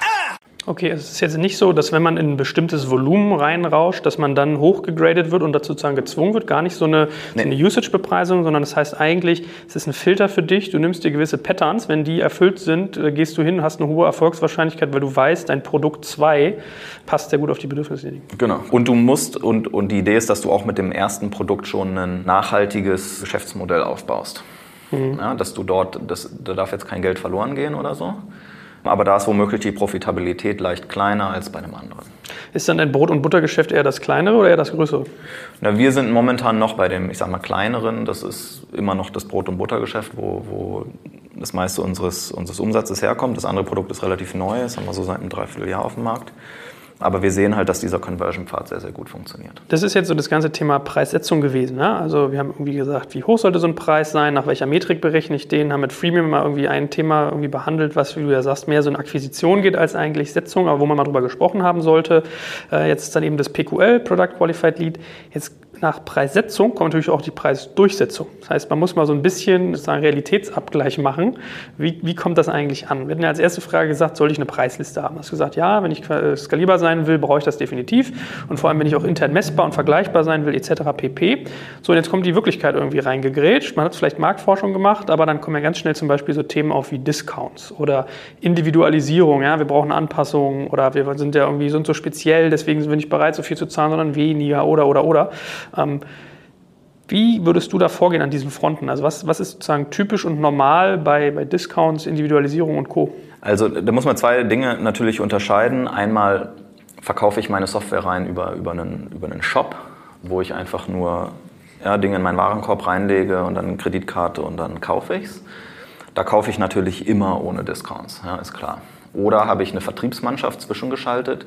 Okay, es ist jetzt nicht so, dass wenn man in ein bestimmtes Volumen reinrauscht, dass man dann hochgegradet wird und dazu sozusagen gezwungen wird. Gar nicht so eine, Nee. so eine Usage-Bepreisung, sondern das heißt eigentlich, es ist ein Filter für dich. Du nimmst dir gewisse Patterns. Wenn die erfüllt sind, äh, gehst du hin und hast eine hohe Erfolgswahrscheinlichkeit, weil du weißt, dein Produkt 2 passt sehr gut auf die Bedürfnisse. Genau. Und du musst, und, und die Idee ist, dass du auch mit dem ersten Produkt schon ein nachhaltiges Geschäftsmodell aufbaust. Ja, dass du dort, das, da darf jetzt kein Geld verloren gehen oder so. Aber da ist womöglich die Profitabilität leicht kleiner als bei einem anderen. Ist dann dein Brot- und Buttergeschäft eher das kleinere oder eher das größere? Na, wir sind momentan noch bei dem, ich sag mal, kleineren. Das ist immer noch das Brot- und Buttergeschäft, wo, wo das meiste unseres, unseres Umsatzes herkommt. Das andere Produkt ist relativ neu, das haben wir so seit einem Dreivierteljahr auf dem Markt. Aber wir sehen halt, dass dieser Conversion-Pfad sehr, sehr gut funktioniert. Das ist jetzt so das ganze Thema Preissetzung gewesen. Ne? Also wir haben irgendwie gesagt, wie hoch sollte so ein Preis sein, nach welcher Metrik berechne ich den, haben mit Freemium mal irgendwie ein Thema irgendwie behandelt, was, wie du ja sagst, mehr so in Akquisition geht als eigentlich Setzung, aber wo man mal drüber gesprochen haben sollte. Äh, jetzt ist dann eben das PQL, Product Qualified Lead. Jetzt nach Preissetzung kommt natürlich auch die Preisdurchsetzung. Das heißt, man muss mal so ein bisschen sozusagen Realitätsabgleich machen. Wie, wie kommt das eigentlich an? Wir hatten ja als erste Frage gesagt, soll ich eine Preisliste haben? Du hast gesagt, ja, wenn ich äh, skalierbar sein will, brauche ich das definitiv. Und vor allem, wenn ich auch intern messbar und vergleichbar sein will, etc. pp. So, und jetzt kommt die Wirklichkeit irgendwie reingegrätscht. Man hat vielleicht Marktforschung gemacht, aber dann kommen ja ganz schnell zum Beispiel so Themen auf wie Discounts oder Individualisierung. Ja, wir brauchen Anpassungen oder wir sind ja irgendwie sind so speziell, deswegen sind wir nicht bereit, so viel zu zahlen, sondern weniger oder oder oder. Ähm, wie würdest du da vorgehen an diesen Fronten? Also was, was ist sozusagen typisch und normal bei, bei Discounts, Individualisierung und Co.? Also da muss man zwei Dinge natürlich unterscheiden. Einmal verkaufe ich meine Software rein über, über, einen, über einen Shop, wo ich einfach nur ja, Dinge in meinen Warenkorb reinlege und dann eine Kreditkarte und dann kaufe ich es. Da kaufe ich natürlich immer ohne Discounts, ja, ist klar. Oder habe ich eine Vertriebsmannschaft zwischengeschaltet,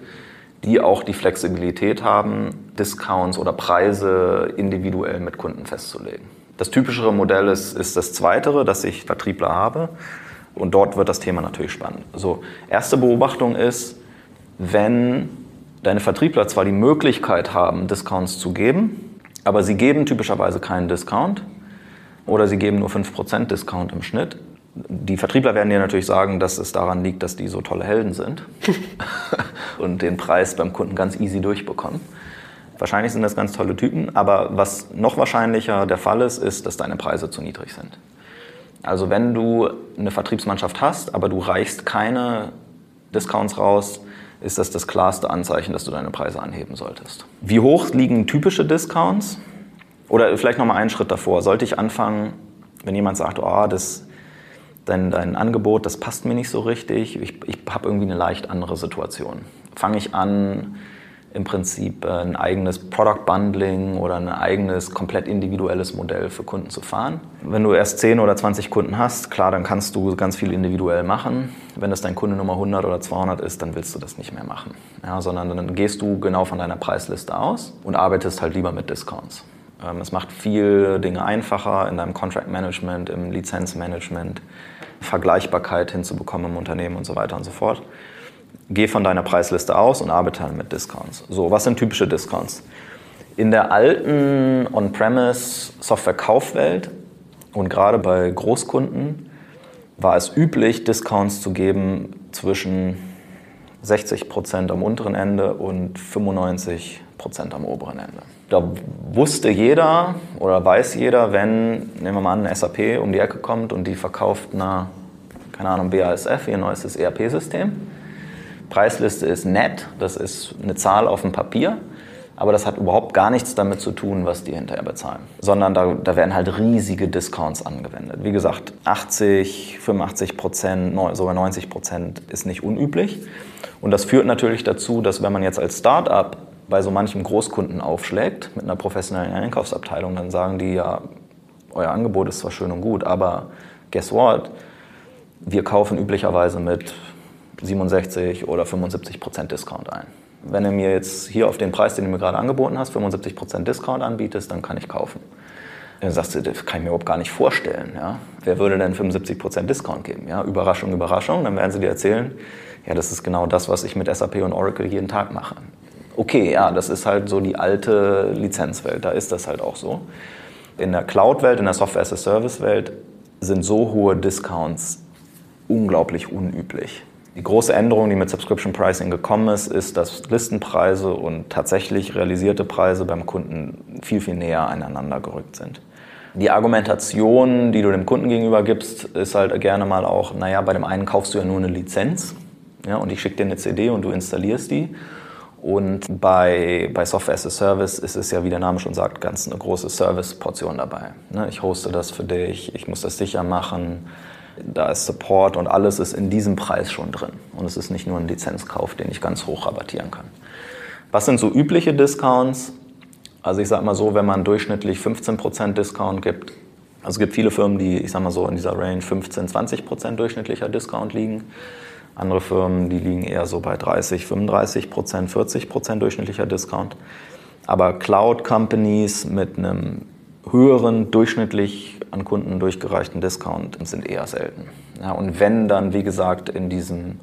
die auch die Flexibilität haben, Discounts oder Preise individuell mit Kunden festzulegen. Das typischere Modell ist, ist das zweitere, dass ich Vertriebler habe. Und dort wird das Thema natürlich spannend. So, erste Beobachtung ist, wenn deine Vertriebler zwar die Möglichkeit haben, Discounts zu geben, aber sie geben typischerweise keinen Discount oder sie geben nur 5% Discount im Schnitt. Die Vertriebler werden dir natürlich sagen, dass es daran liegt, dass die so tolle Helden sind und den Preis beim Kunden ganz easy durchbekommen. Wahrscheinlich sind das ganz tolle Typen, aber was noch wahrscheinlicher der Fall ist, ist, dass deine Preise zu niedrig sind. Also wenn du eine Vertriebsmannschaft hast, aber du reichst keine Discounts raus, ist das das klarste Anzeichen, dass du deine Preise anheben solltest. Wie hoch liegen typische Discounts? Oder vielleicht noch mal einen Schritt davor. Sollte ich anfangen, wenn jemand sagt, oh, das, dein, dein Angebot, das passt mir nicht so richtig, ich, ich habe irgendwie eine leicht andere Situation. Fange ich an, im Prinzip äh, ein eigenes Product Bundling oder ein eigenes komplett individuelles Modell für Kunden zu fahren. Wenn du erst 10 oder 20 Kunden hast, klar, dann kannst du ganz viel individuell machen. Wenn es dein Kunde Nummer 100 oder 200 ist, dann willst du das nicht mehr machen. Ja, sondern dann gehst du genau von deiner Preisliste aus und arbeitest halt lieber mit Discounts. Ähm, Es macht viel Dinge einfacher in deinem Contract Management, im Lizenzmanagement, Vergleichbarkeit hinzubekommen im Unternehmen und so weiter und so fort. Geh von deiner Preisliste aus und arbeite mit Discounts. So, was sind typische Discounts? In der alten On-Premise-Software-Kaufwelt und gerade bei Großkunden war es üblich, Discounts zu geben zwischen 60 Prozent am unteren Ende und 95 Prozent am oberen Ende. Da wusste jeder oder weiß jeder, wenn, nehmen wir mal an, eine SAP um die Ecke kommt und die verkauft eine, keine Ahnung, BASF, ihr neuestes ERP-System. Preisliste ist nett, das ist eine Zahl auf dem Papier, aber das hat überhaupt gar nichts damit zu tun, was die hinterher bezahlen. Sondern da, da werden halt riesige Discounts angewendet. Wie gesagt, 80, 85 Prozent, sogar 90 Prozent ist nicht unüblich. Und das führt natürlich dazu, dass wenn man jetzt als Startup bei so manchem Großkunden aufschlägt mit einer professionellen Einkaufsabteilung, dann sagen die ja, euer Angebot ist zwar schön und gut, aber guess what? Wir kaufen üblicherweise mit 67 oder 75 Prozent Discount ein. Wenn du mir jetzt hier auf den Preis, den du mir gerade angeboten hast, 75 Prozent Discount anbietest, dann kann ich kaufen. Dann sagst du, das kann ich mir überhaupt gar nicht vorstellen. Ja? Wer würde denn 75 Prozent Discount geben? Ja? Überraschung, Überraschung. Dann werden sie dir erzählen, ja, das ist genau das, was ich mit SAP und Oracle jeden Tag mache. Okay, ja, das ist halt so die alte Lizenzwelt, da ist das halt auch so. In der Cloud-Welt, in der Software-as-a-Service-Welt sind so hohe Discounts unglaublich unüblich. Die große Änderung, die mit Subscription Pricing gekommen ist, ist, dass Listenpreise und tatsächlich realisierte Preise beim Kunden viel, viel näher aneinander gerückt sind. Die Argumentation, die du dem Kunden gegenüber gibst, ist halt gerne mal auch, naja, bei dem einen kaufst du ja nur eine Lizenz ja, und ich schicke dir eine CD und du installierst die. Und bei, bei Software as a Service ist es ja, wie der Name schon sagt, ganz eine große Service-Portion dabei. Ne? Ich hoste das für dich, ich muss das sicher machen, da ist Support und alles ist in diesem Preis schon drin. Und es ist nicht nur ein Lizenzkauf, den ich ganz hoch rabattieren kann. Was sind so übliche Discounts? Also ich sage mal so, wenn man durchschnittlich 15% Discount gibt, also es gibt viele Firmen, die, ich sage mal so, in dieser Range 15, 20% durchschnittlicher Discount liegen. Andere Firmen, die liegen eher so bei 30, 35% 40% durchschnittlicher Discount. Aber Cloud Companies mit einem höheren durchschnittlich an Kunden durchgereichten Discount sind eher selten. Ja, und wenn dann, wie gesagt, in diesem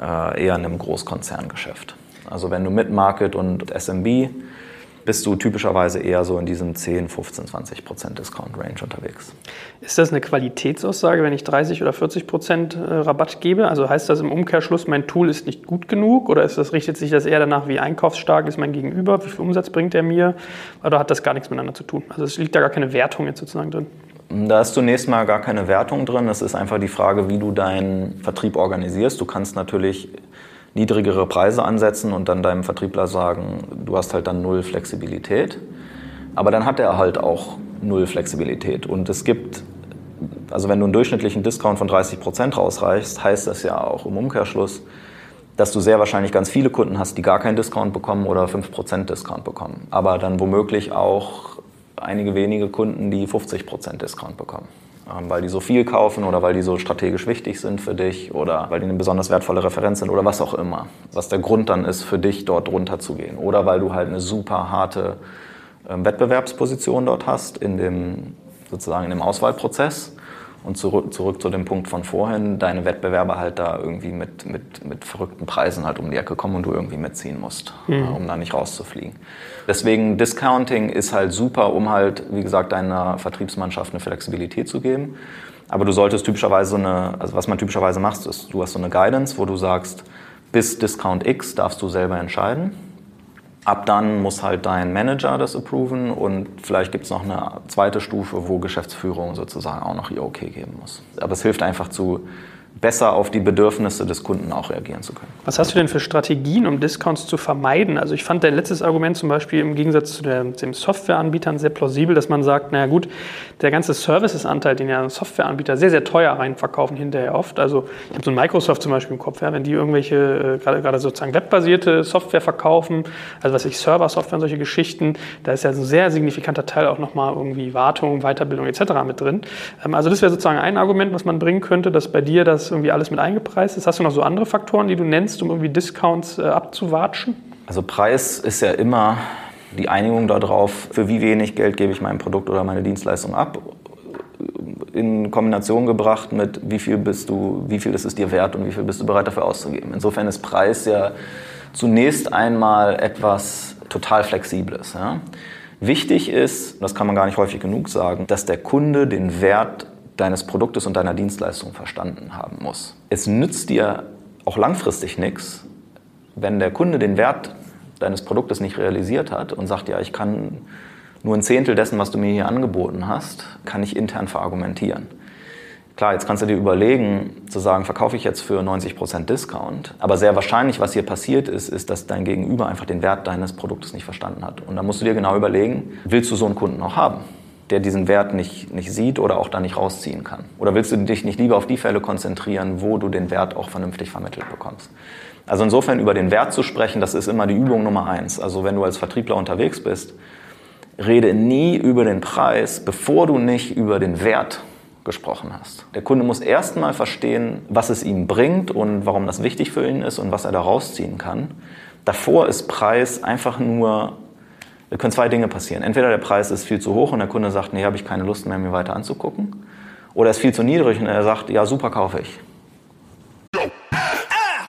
äh, eher in einem Großkonzerngeschäft. Also wenn du mit Market und SMB bist du typischerweise eher so in diesem 10, 15, 20 Prozent Discount-Range unterwegs. Ist das eine Qualitätsaussage, wenn ich 30 oder 40 Prozent äh, Rabatt gebe? Also heißt das im Umkehrschluss, mein Tool ist nicht gut genug? Oder ist das, richtet sich das eher danach, wie einkaufsstark ist mein Gegenüber? Wie viel Umsatz bringt er mir? Oder hat das gar nichts miteinander zu tun? Also es liegt da gar keine Wertung jetzt sozusagen drin? Da ist zunächst mal gar keine Wertung drin. Es ist einfach die Frage, wie du deinen Vertrieb organisierst. Du kannst natürlich niedrigere Preise ansetzen und dann deinem Vertriebler sagen, du hast halt dann null Flexibilität. Aber dann hat er halt auch null Flexibilität. Und es gibt, also wenn du einen durchschnittlichen Discount von 30 Prozent rausreichst, heißt das ja auch im Umkehrschluss, dass du sehr wahrscheinlich ganz viele Kunden hast, die gar keinen Discount bekommen oder 5% Discount bekommen. Aber dann womöglich auch einige wenige Kunden, die 50% Discount bekommen. Ähm, weil die so viel kaufen oder weil die so strategisch wichtig sind für dich oder weil die eine besonders wertvolle Referenz sind oder was auch immer. Was der Grund dann ist, für dich dort runterzugehen. Oder weil du halt eine super harte ähm, Wettbewerbsposition dort hast in dem, sozusagen in dem Auswahlprozess und zurück, zurück zu dem Punkt von vorhin, deine Wettbewerber halt da irgendwie mit, mit, mit verrückten Preisen halt um die Ecke kommen und du irgendwie mitziehen musst, mhm. um da nicht rauszufliegen. Deswegen Discounting ist halt super, um halt, wie gesagt, deiner Vertriebsmannschaft eine Flexibilität zu geben. Aber du solltest typischerweise so eine, also was man typischerweise macht, ist, du hast so eine Guidance, wo du sagst, bis Discount X darfst du selber entscheiden. Ab dann muss halt dein Manager das approven und vielleicht gibt es noch eine zweite Stufe, wo Geschäftsführung sozusagen auch noch ihr Okay geben muss. Aber es hilft einfach zu besser auf die Bedürfnisse des Kunden auch reagieren zu können. Was hast du denn für Strategien, um Discounts zu vermeiden? Also ich fand dein letztes Argument zum Beispiel im Gegensatz zu dem Softwareanbietern sehr plausibel, dass man sagt, naja gut, der ganze Servicesanteil, den ja Softwareanbieter sehr, sehr teuer reinverkaufen hinterher oft. Also ich habe so ein Microsoft zum Beispiel im Kopf, ja, wenn die irgendwelche, äh, gerade, gerade sozusagen webbasierte Software verkaufen, also was ich Server-Software und solche Geschichten, da ist ja ein sehr signifikanter Teil auch nochmal irgendwie Wartung, Weiterbildung etc. mit drin. Ähm, also das wäre sozusagen ein Argument, was man bringen könnte, dass bei dir das irgendwie alles mit eingepreist ist. Hast du noch so andere Faktoren, die du nennst, um irgendwie Discounts äh, abzuwatschen? Also Preis ist ja immer die Einigung darauf, für wie wenig Geld gebe ich mein Produkt oder meine Dienstleistung ab, in Kombination gebracht mit wie viel bist du, wie viel ist es dir wert und wie viel bist du bereit dafür auszugeben. Insofern ist Preis ja zunächst einmal etwas total Flexibles. Ja. Wichtig ist, das kann man gar nicht häufig genug sagen, dass der Kunde den Wert deines Produktes und deiner Dienstleistung verstanden haben muss. Es nützt dir auch langfristig nichts, wenn der Kunde den Wert deines Produktes nicht realisiert hat und sagt, ja, ich kann nur ein Zehntel dessen, was du mir hier angeboten hast, kann ich intern verargumentieren. Klar, jetzt kannst du dir überlegen, zu sagen, verkaufe ich jetzt für 90% Discount. Aber sehr wahrscheinlich, was hier passiert ist, ist, dass dein Gegenüber einfach den Wert deines Produktes nicht verstanden hat. Und da musst du dir genau überlegen, willst du so einen Kunden auch haben? der diesen Wert nicht, nicht sieht oder auch da nicht rausziehen kann? Oder willst du dich nicht lieber auf die Fälle konzentrieren, wo du den Wert auch vernünftig vermittelt bekommst? Also insofern über den Wert zu sprechen, das ist immer die Übung Nummer eins. Also wenn du als Vertriebler unterwegs bist, rede nie über den Preis, bevor du nicht über den Wert gesprochen hast. Der Kunde muss erstmal verstehen, was es ihm bringt und warum das wichtig für ihn ist und was er da rausziehen kann. Davor ist Preis einfach nur, da können zwei Dinge passieren. Entweder der Preis ist viel zu hoch und der Kunde sagt, nee, habe ich keine Lust mehr, mir weiter anzugucken. Oder er ist viel zu niedrig und er sagt, ja, super, kaufe ich.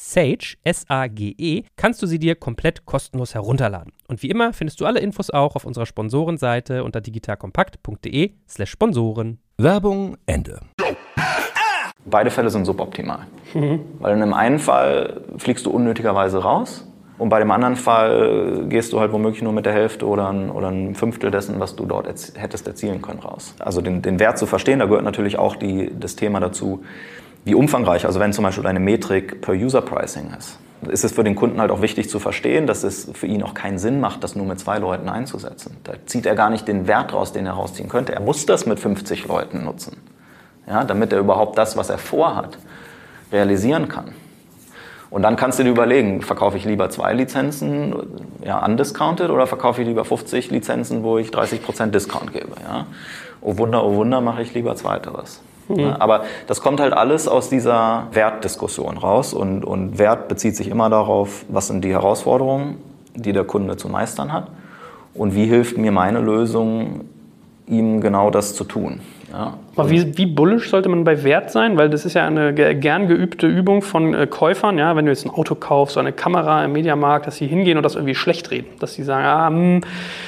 Sage, S-A-G-E, kannst du sie dir komplett kostenlos herunterladen. Und wie immer findest du alle Infos auch auf unserer Sponsorenseite unter digitalkompakt.de slash Sponsoren. Werbung Ende. Beide Fälle sind suboptimal. Mhm. Weil in dem einen Fall fliegst du unnötigerweise raus und bei dem anderen Fall gehst du halt womöglich nur mit der Hälfte oder ein, oder ein Fünftel dessen, was du dort erz hättest erzielen können, raus. Also den, den Wert zu verstehen, da gehört natürlich auch die, das Thema dazu, wie umfangreich, also wenn zum Beispiel eine Metrik per User Pricing ist, ist es für den Kunden halt auch wichtig zu verstehen, dass es für ihn auch keinen Sinn macht, das nur mit zwei Leuten einzusetzen. Da zieht er gar nicht den Wert raus, den er rausziehen könnte. Er muss das mit 50 Leuten nutzen, ja, damit er überhaupt das, was er vorhat, realisieren kann. Und dann kannst du dir überlegen, verkaufe ich lieber zwei Lizenzen, ja, undiscounted, oder verkaufe ich lieber 50 Lizenzen, wo ich 30% Discount gebe. Ja? Oh Wunder, oh Wunder, mache ich lieber zweiteres. Mhm. Aber das kommt halt alles aus dieser Wertdiskussion raus und, und Wert bezieht sich immer darauf, was sind die Herausforderungen, die der Kunde zu meistern hat und wie hilft mir meine Lösung, ihm genau das zu tun. Ja. Aber wie, wie bullish sollte man bei Wert sein? Weil das ist ja eine gern geübte Übung von äh, Käufern. Ja? Wenn du jetzt ein Auto kaufst, so eine Kamera im Mediamarkt, dass sie hingehen und das irgendwie schlecht reden. Dass sie sagen, ah, hm,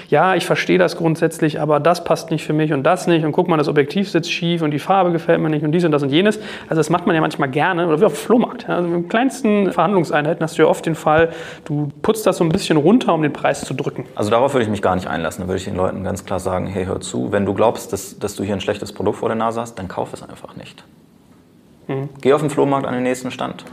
ja, ich verstehe das grundsätzlich, aber das passt nicht für mich und das nicht. Und guck mal, das Objektiv sitzt schief und die Farbe gefällt mir nicht und dies und das und jenes. Also das macht man ja manchmal gerne. Oder wie auf dem Flohmarkt. Ja? Also mit kleinsten Verhandlungseinheiten hast du ja oft den Fall, du putzt das so ein bisschen runter, um den Preis zu drücken. Also darauf würde ich mich gar nicht einlassen. Da würde ich den Leuten ganz klar sagen, hey, hör zu, wenn du glaubst, dass, dass du hier ein schlechtes Produkt vor der Nase hast, dann kauf es einfach nicht. Mhm. Geh auf den Flohmarkt an den nächsten Stand.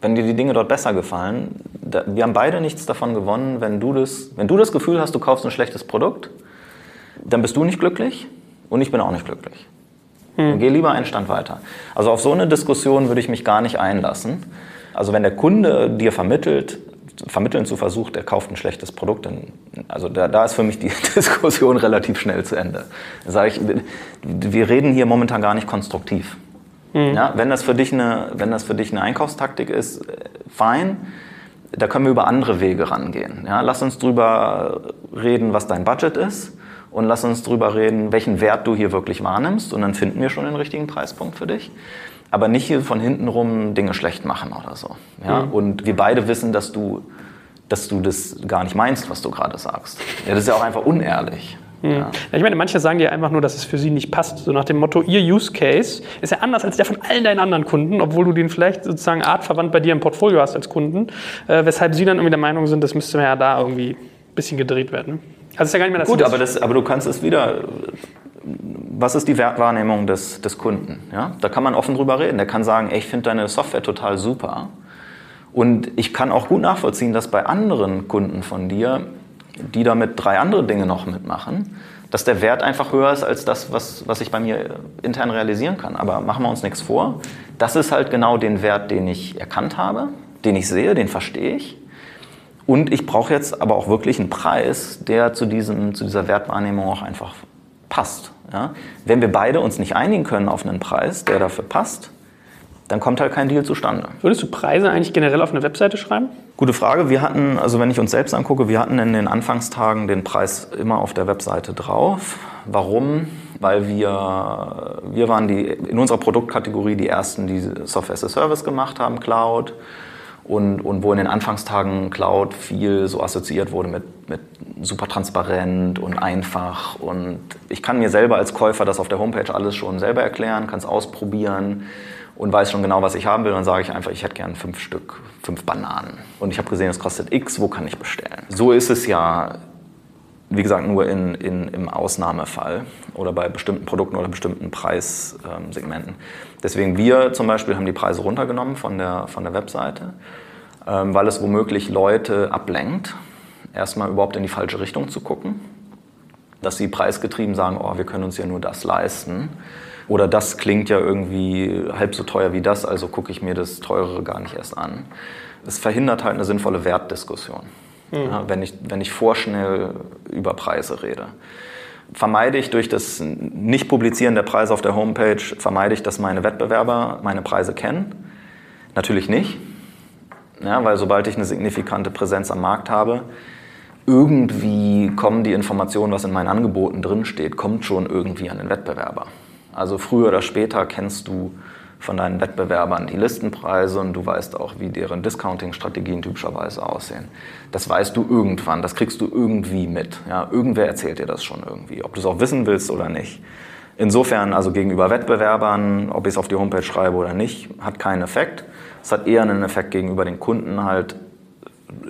Wenn dir die Dinge dort besser gefallen, da, wir haben beide nichts davon gewonnen, wenn du, das, wenn du das Gefühl hast, du kaufst ein schlechtes Produkt, dann bist du nicht glücklich und ich bin auch nicht glücklich. Mhm. Geh lieber einen Stand weiter. Also auf so eine Diskussion würde ich mich gar nicht einlassen. Also wenn der Kunde dir vermittelt, vermitteln zu versucht, er kauft ein schlechtes Produkt, dann, also da, da ist für mich die Diskussion relativ schnell zu Ende. Sag ich, wir reden hier momentan gar nicht konstruktiv. Mhm. Ja, wenn, das für dich eine, wenn das für dich eine Einkaufstaktik ist, fein. Da können wir über andere Wege rangehen. Ja, lass uns drüber reden, was dein Budget ist und lass uns drüber reden, welchen Wert du hier wirklich wahrnimmst und dann finden wir schon den richtigen Preispunkt für dich aber nicht hier von hinten rum Dinge schlecht machen oder so. Ja? Mhm. Und wir beide wissen, dass du, dass du das gar nicht meinst, was du gerade sagst. Ja, das ist ja auch einfach unehrlich. Mhm. Ja. Ich meine, manche sagen dir einfach nur, dass es für sie nicht passt. So nach dem Motto, ihr Use Case ist ja anders als der von allen deinen anderen Kunden, obwohl du den vielleicht sozusagen artverwandt bei dir im Portfolio hast als Kunden, äh, weshalb sie dann irgendwie der Meinung sind, das müsste ja da irgendwie ein bisschen gedreht werden. Also ist ja gar nicht mehr das Gut, aber, das, aber du kannst es wieder was ist die Wertwahrnehmung des, des Kunden? Ja? Da kann man offen drüber reden. Der kann sagen, ey, ich finde deine Software total super. Und ich kann auch gut nachvollziehen, dass bei anderen Kunden von dir die damit drei andere Dinge noch mitmachen, dass der Wert einfach höher ist als das, was, was ich bei mir intern realisieren kann. Aber machen wir uns nichts vor. Das ist halt genau den Wert, den ich erkannt habe, den ich sehe, den verstehe ich. Und ich brauche jetzt aber auch wirklich einen Preis, der zu, diesem, zu dieser Wertwahrnehmung auch einfach passt. Ja? Wenn wir beide uns nicht einigen können auf einen Preis, der dafür passt, dann kommt halt kein Deal zustande. Würdest du Preise eigentlich generell auf eine Webseite schreiben? Gute Frage. Wir hatten, also wenn ich uns selbst angucke, wir hatten in den Anfangstagen den Preis immer auf der Webseite drauf. Warum? Weil wir, wir waren die, in unserer Produktkategorie die ersten, die Software as a Service gemacht haben, Cloud. Und, und wo in den Anfangstagen Cloud viel so assoziiert wurde mit, mit super transparent und einfach. Und ich kann mir selber als Käufer das auf der Homepage alles schon selber erklären, kann es ausprobieren und weiß schon genau, was ich haben will. Dann sage ich einfach, ich hätte gern fünf Stück, fünf Bananen. Und ich habe gesehen, es kostet X, wo kann ich bestellen? So ist es ja, wie gesagt, nur in, in, im Ausnahmefall oder bei bestimmten Produkten oder bestimmten Preissegmenten. Deswegen wir zum Beispiel haben die Preise runtergenommen von der, von der Webseite, ähm, weil es womöglich Leute ablenkt, erstmal überhaupt in die falsche Richtung zu gucken. Dass sie preisgetrieben sagen, oh, wir können uns ja nur das leisten oder das klingt ja irgendwie halb so teuer wie das, also gucke ich mir das Teurere gar nicht erst an. Es verhindert halt eine sinnvolle Wertdiskussion, mhm. ja, wenn, ich, wenn ich vorschnell über Preise rede. Vermeide ich durch das Nicht-Publizieren der Preise auf der Homepage, vermeide ich, dass meine Wettbewerber meine Preise kennen? Natürlich nicht, ja, weil sobald ich eine signifikante Präsenz am Markt habe, irgendwie kommen die Informationen, was in meinen Angeboten drinsteht, kommt schon irgendwie an den Wettbewerber. Also früher oder später kennst du von deinen Wettbewerbern die Listenpreise und du weißt auch, wie deren Discounting-Strategien typischerweise aussehen. Das weißt du irgendwann, das kriegst du irgendwie mit. Ja, irgendwer erzählt dir das schon irgendwie, ob du es auch wissen willst oder nicht. Insofern also gegenüber Wettbewerbern, ob ich es auf die Homepage schreibe oder nicht, hat keinen Effekt. Es hat eher einen Effekt gegenüber den Kunden halt,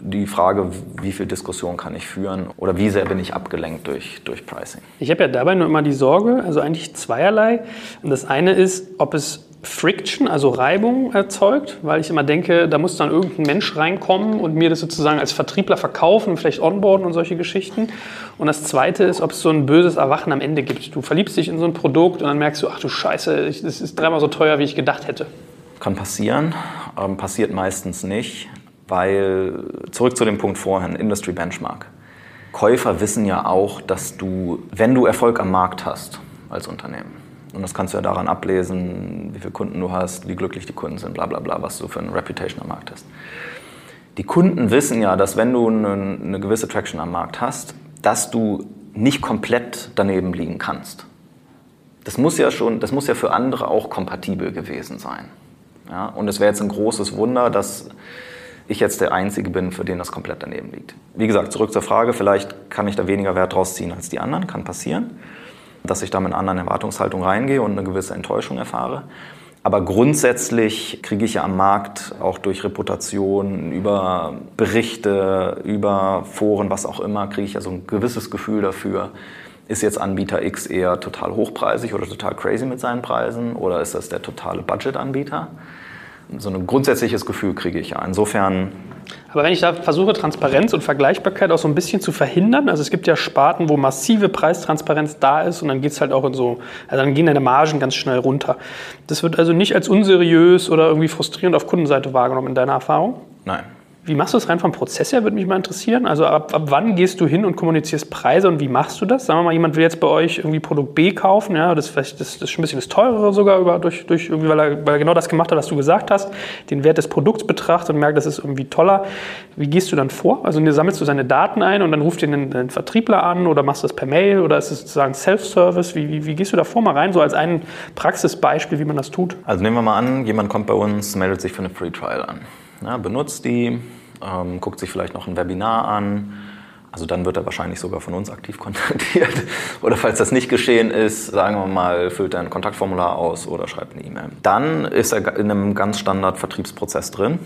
die Frage, wie viel Diskussion kann ich führen oder wie sehr bin ich abgelenkt durch, durch Pricing. Ich habe ja dabei nur immer die Sorge, also eigentlich zweierlei. Und das eine ist, ob es Friction, also Reibung erzeugt, weil ich immer denke, da muss dann irgendein Mensch reinkommen und mir das sozusagen als Vertriebler verkaufen, vielleicht onboarden und solche Geschichten. Und das Zweite ist, ob es so ein böses Erwachen am Ende gibt. Du verliebst dich in so ein Produkt und dann merkst du, ach du Scheiße, das ist dreimal so teuer, wie ich gedacht hätte. Kann passieren, ähm, passiert meistens nicht. Weil, zurück zu dem Punkt vorhin, Industry Benchmark. Käufer wissen ja auch, dass du, wenn du Erfolg am Markt hast als Unternehmen, und das kannst du ja daran ablesen, wie viele Kunden du hast, wie glücklich die Kunden sind, bla bla bla, was du für eine Reputation am Markt hast. Die Kunden wissen ja, dass wenn du eine, eine gewisse Traction am Markt hast, dass du nicht komplett daneben liegen kannst. Das muss ja schon, das muss ja für andere auch kompatibel gewesen sein. Ja? Und es wäre jetzt ein großes Wunder, dass ich jetzt der Einzige bin, für den das komplett daneben liegt. Wie gesagt, zurück zur Frage, vielleicht kann ich da weniger Wert draus ziehen als die anderen, kann passieren, dass ich da mit einer anderen Erwartungshaltung reingehe und eine gewisse Enttäuschung erfahre. Aber grundsätzlich kriege ich ja am Markt auch durch Reputation, über Berichte, über Foren, was auch immer, kriege ich ja so ein gewisses Gefühl dafür, ist jetzt Anbieter X eher total hochpreisig oder total crazy mit seinen Preisen oder ist das der totale Budget-Anbieter? so ein grundsätzliches Gefühl kriege ich ja. Insofern. Aber wenn ich da versuche, Transparenz und Vergleichbarkeit auch so ein bisschen zu verhindern, also es gibt ja Sparten, wo massive Preistransparenz da ist und dann geht es halt auch in so, also dann gehen deine Margen ganz schnell runter. Das wird also nicht als unseriös oder irgendwie frustrierend auf Kundenseite wahrgenommen in deiner Erfahrung? Nein. Wie machst du das rein vom Prozess her, würde mich mal interessieren. Also ab, ab wann gehst du hin und kommunizierst Preise und wie machst du das? Sagen wir mal, jemand will jetzt bei euch irgendwie Produkt B kaufen, ja, das, das, das ist schon ein bisschen das teurere sogar, über, durch, durch irgendwie, weil, er, weil er genau das gemacht hat, was du gesagt hast, den Wert des Produkts betrachtet und merkt, das ist irgendwie toller. Wie gehst du dann vor? Also sammelst du seine Daten ein und dann ruft ihr den, den Vertriebler an oder machst du das per Mail oder ist es sozusagen Self-Service? Wie, wie, wie gehst du da vor mal rein, so als ein Praxisbeispiel, wie man das tut? Also nehmen wir mal an, jemand kommt bei uns, meldet sich für eine Free Trial an. Ja, benutzt die, ähm, guckt sich vielleicht noch ein Webinar an. Also dann wird er wahrscheinlich sogar von uns aktiv kontaktiert. Oder falls das nicht geschehen ist, sagen wir mal, füllt er ein Kontaktformular aus oder schreibt eine E-Mail. Dann ist er in einem ganz Standard Vertriebsprozess drin.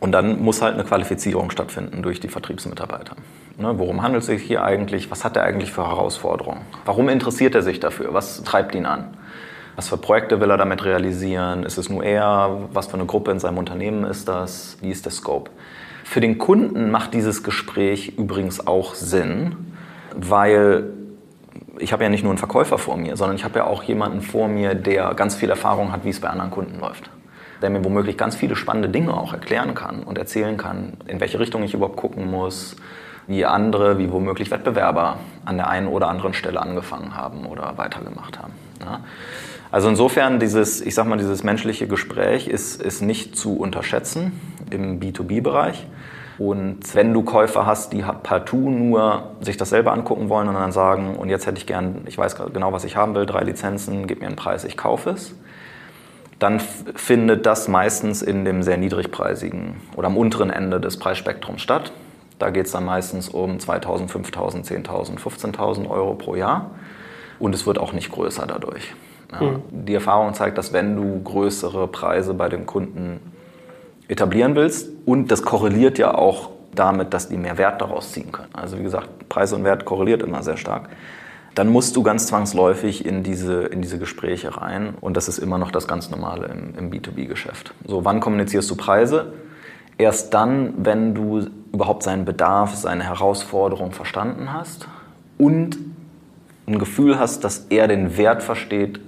Und dann muss halt eine Qualifizierung stattfinden durch die Vertriebsmitarbeiter. Ne, worum handelt es sich hier eigentlich? Was hat er eigentlich für Herausforderungen? Warum interessiert er sich dafür? Was treibt ihn an? Was für Projekte will er damit realisieren? Ist es nur er? Was für eine Gruppe in seinem Unternehmen ist das? Wie ist der Scope? Für den Kunden macht dieses Gespräch übrigens auch Sinn, weil ich habe ja nicht nur einen Verkäufer vor mir, sondern ich habe ja auch jemanden vor mir, der ganz viel Erfahrung hat, wie es bei anderen Kunden läuft. Der mir womöglich ganz viele spannende Dinge auch erklären kann und erzählen kann, in welche Richtung ich überhaupt gucken muss, wie andere, wie womöglich Wettbewerber an der einen oder anderen Stelle angefangen haben oder weitergemacht haben. Ja? Also insofern dieses, ich sag mal, dieses menschliche Gespräch ist, ist nicht zu unterschätzen im B2B-Bereich. Und wenn du Käufer hast, die partout nur sich das selber angucken wollen und dann sagen, und jetzt hätte ich gern, ich weiß genau, was ich haben will, drei Lizenzen, gib mir einen Preis, ich kaufe es, dann findet das meistens in dem sehr niedrigpreisigen oder am unteren Ende des Preisspektrums statt. Da geht es dann meistens um 2.000, 5.000, 10.000, 15.000 Euro pro Jahr. Und es wird auch nicht größer dadurch. Ja. Mhm. Die Erfahrung zeigt, dass wenn du größere Preise bei dem Kunden etablieren willst, und das korreliert ja auch damit, dass die mehr Wert daraus ziehen können. Also wie gesagt, Preis und Wert korreliert immer sehr stark. Dann musst du ganz zwangsläufig in diese, in diese Gespräche rein. Und das ist immer noch das ganz Normale im, im B2B-Geschäft. So, wann kommunizierst du Preise? Erst dann, wenn du überhaupt seinen Bedarf, seine Herausforderung verstanden hast und ein Gefühl hast, dass er den Wert versteht,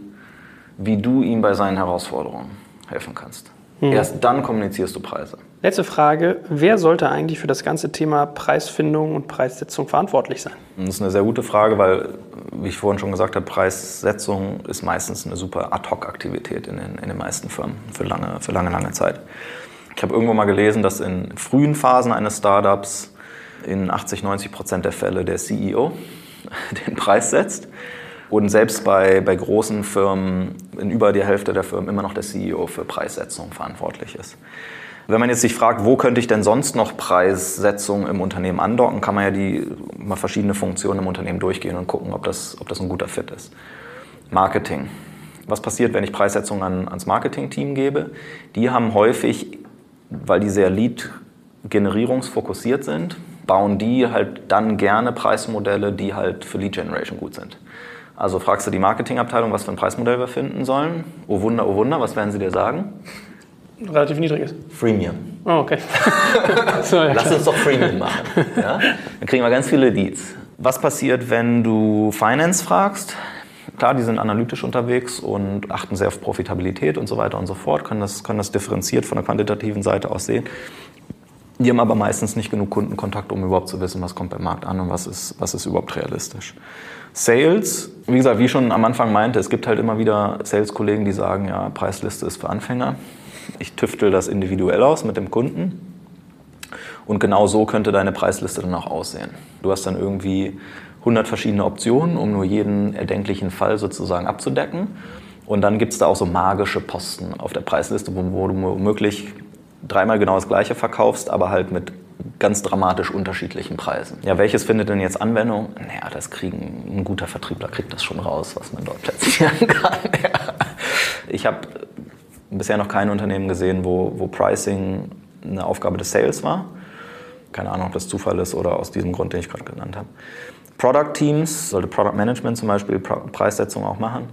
wie du ihm bei seinen Herausforderungen helfen kannst. Hm. Erst dann kommunizierst du Preise. Letzte Frage. Wer sollte eigentlich für das ganze Thema Preisfindung und Preissetzung verantwortlich sein? Das ist eine sehr gute Frage, weil, wie ich vorhin schon gesagt habe, Preissetzung ist meistens eine super Ad-Hoc-Aktivität in den, in den meisten Firmen für lange, für lange, lange Zeit. Ich habe irgendwo mal gelesen, dass in frühen Phasen eines Startups in 80, 90 Prozent der Fälle der CEO den Preis setzt. Und selbst bei, bei großen Firmen, in über die Hälfte der Firmen, immer noch der CEO für Preissetzung verantwortlich ist. Wenn man jetzt sich fragt, wo könnte ich denn sonst noch Preissetzung im Unternehmen andocken, kann man ja die mal verschiedene Funktionen im Unternehmen durchgehen und gucken, ob das, ob das ein guter Fit ist. Marketing. Was passiert, wenn ich Preissetzung an, ans Marketing-Team gebe? Die haben häufig weil die sehr Lead-generierungsfokussiert sind, bauen die halt dann gerne Preismodelle, die halt für Lead Generation gut sind. Also fragst du die Marketingabteilung, was für ein Preismodell wir finden sollen. Oh Wunder, oh Wunder, was werden sie dir sagen? Relativ niedrig ist. Freemium. Oh, okay. so, ja, Lass uns doch Freemium machen. Ja? Dann kriegen wir ganz viele Leads. Was passiert, wenn du Finance fragst? Klar, die sind analytisch unterwegs und achten sehr auf Profitabilität und so weiter und so fort, können das, können das differenziert von der quantitativen Seite aus sehen. Die haben aber meistens nicht genug Kundenkontakt, um überhaupt zu wissen, was kommt beim Markt an und was ist, was ist überhaupt realistisch. Sales, wie gesagt, wie ich schon am Anfang meinte, es gibt halt immer wieder Sales-Kollegen, die sagen, ja, Preisliste ist für Anfänger. Ich tüftel das individuell aus mit dem Kunden. Und genau so könnte deine Preisliste dann auch aussehen. Du hast dann irgendwie 100 verschiedene Optionen, um nur jeden erdenklichen Fall sozusagen abzudecken. Und dann gibt es da auch so magische Posten auf der Preisliste, wo, wo du womöglich dreimal genau das gleiche verkaufst, aber halt mit ganz dramatisch unterschiedlichen Preisen. Ja, welches findet denn jetzt Anwendung? Naja, das kriegen ein guter Vertriebler kriegt das schon raus, was man dort platzieren kann. Ja. Ich habe bisher noch kein Unternehmen gesehen, wo, wo Pricing eine Aufgabe des Sales war. Keine Ahnung, ob das Zufall ist oder aus diesem Grund, den ich gerade genannt habe. Product Teams, sollte Product Management zum Beispiel Preissetzung auch machen.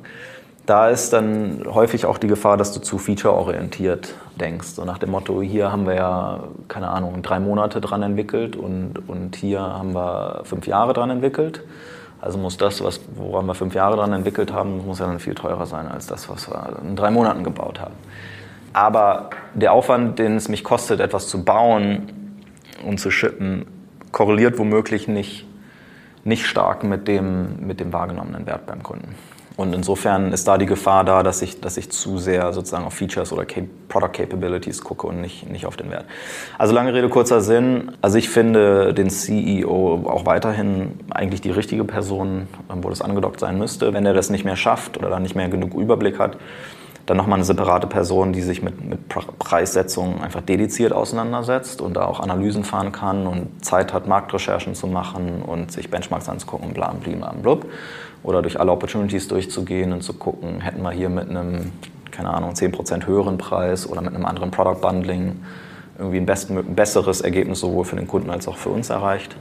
Da ist dann häufig auch die Gefahr, dass du zu feature-orientiert denkst. So nach dem Motto, hier haben wir ja, keine Ahnung, drei Monate dran entwickelt und, und hier haben wir fünf Jahre dran entwickelt. Also muss das, was, woran wir fünf Jahre dran entwickelt haben, muss ja dann viel teurer sein als das, was wir in drei Monaten gebaut haben. Aber der Aufwand, den es mich kostet, etwas zu bauen und zu shippen, korreliert womöglich nicht nicht stark mit dem, mit dem wahrgenommenen Wert beim Kunden. Und insofern ist da die Gefahr da, dass ich, dass ich zu sehr sozusagen auf Features oder Product Capabilities gucke und nicht, nicht auf den Wert. Also lange Rede, kurzer Sinn. Also ich finde den CEO auch weiterhin eigentlich die richtige Person, wo das angedockt sein müsste. Wenn er das nicht mehr schafft oder dann nicht mehr genug Überblick hat, dann nochmal eine separate Person, die sich mit, mit Preissetzung einfach dediziert auseinandersetzt und da auch Analysen fahren kann und Zeit hat, Marktrecherchen zu machen und sich Benchmarks anzugucken, bla, bla, bla, Oder durch alle Opportunities durchzugehen und zu gucken, hätten wir hier mit einem, keine Ahnung, 10% höheren Preis oder mit einem anderen Product Bundling irgendwie ein, best, ein besseres Ergebnis sowohl für den Kunden als auch für uns erreicht.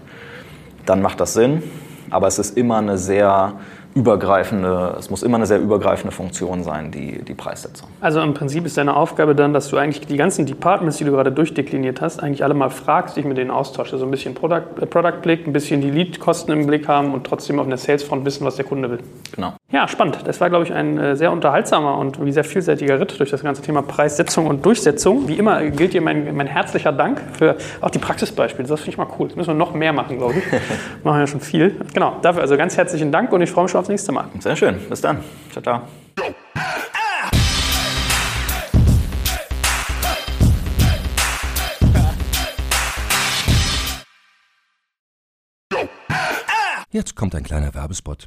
Dann macht das Sinn. Aber es ist immer eine sehr übergreifende, es muss immer eine sehr übergreifende Funktion sein, die, die Preissetzung. Also im Prinzip ist deine Aufgabe dann, dass du eigentlich die ganzen Departments, die du gerade durchdekliniert hast, eigentlich alle mal fragst, dich mit denen austauschst. Also ein bisschen Product, äh, Product Blick, ein bisschen die Lead-Kosten im Blick haben und trotzdem auf der Sales-Front wissen, was der Kunde will. Genau. Ja, spannend. Das war, glaube ich, ein äh, sehr unterhaltsamer und wie sehr vielseitiger Ritt durch das ganze Thema Preissetzung und Durchsetzung. Wie immer gilt dir mein, mein herzlicher Dank für auch die Praxisbeispiele. Das finde ich mal cool. Das müssen wir noch mehr machen, glaube ich. machen ja schon viel. Genau, dafür also ganz herzlichen Dank und ich freue mich schon aufs nächste Mal. Sehr schön. Bis dann. Ciao, ciao. Jetzt kommt ein kleiner Werbespot.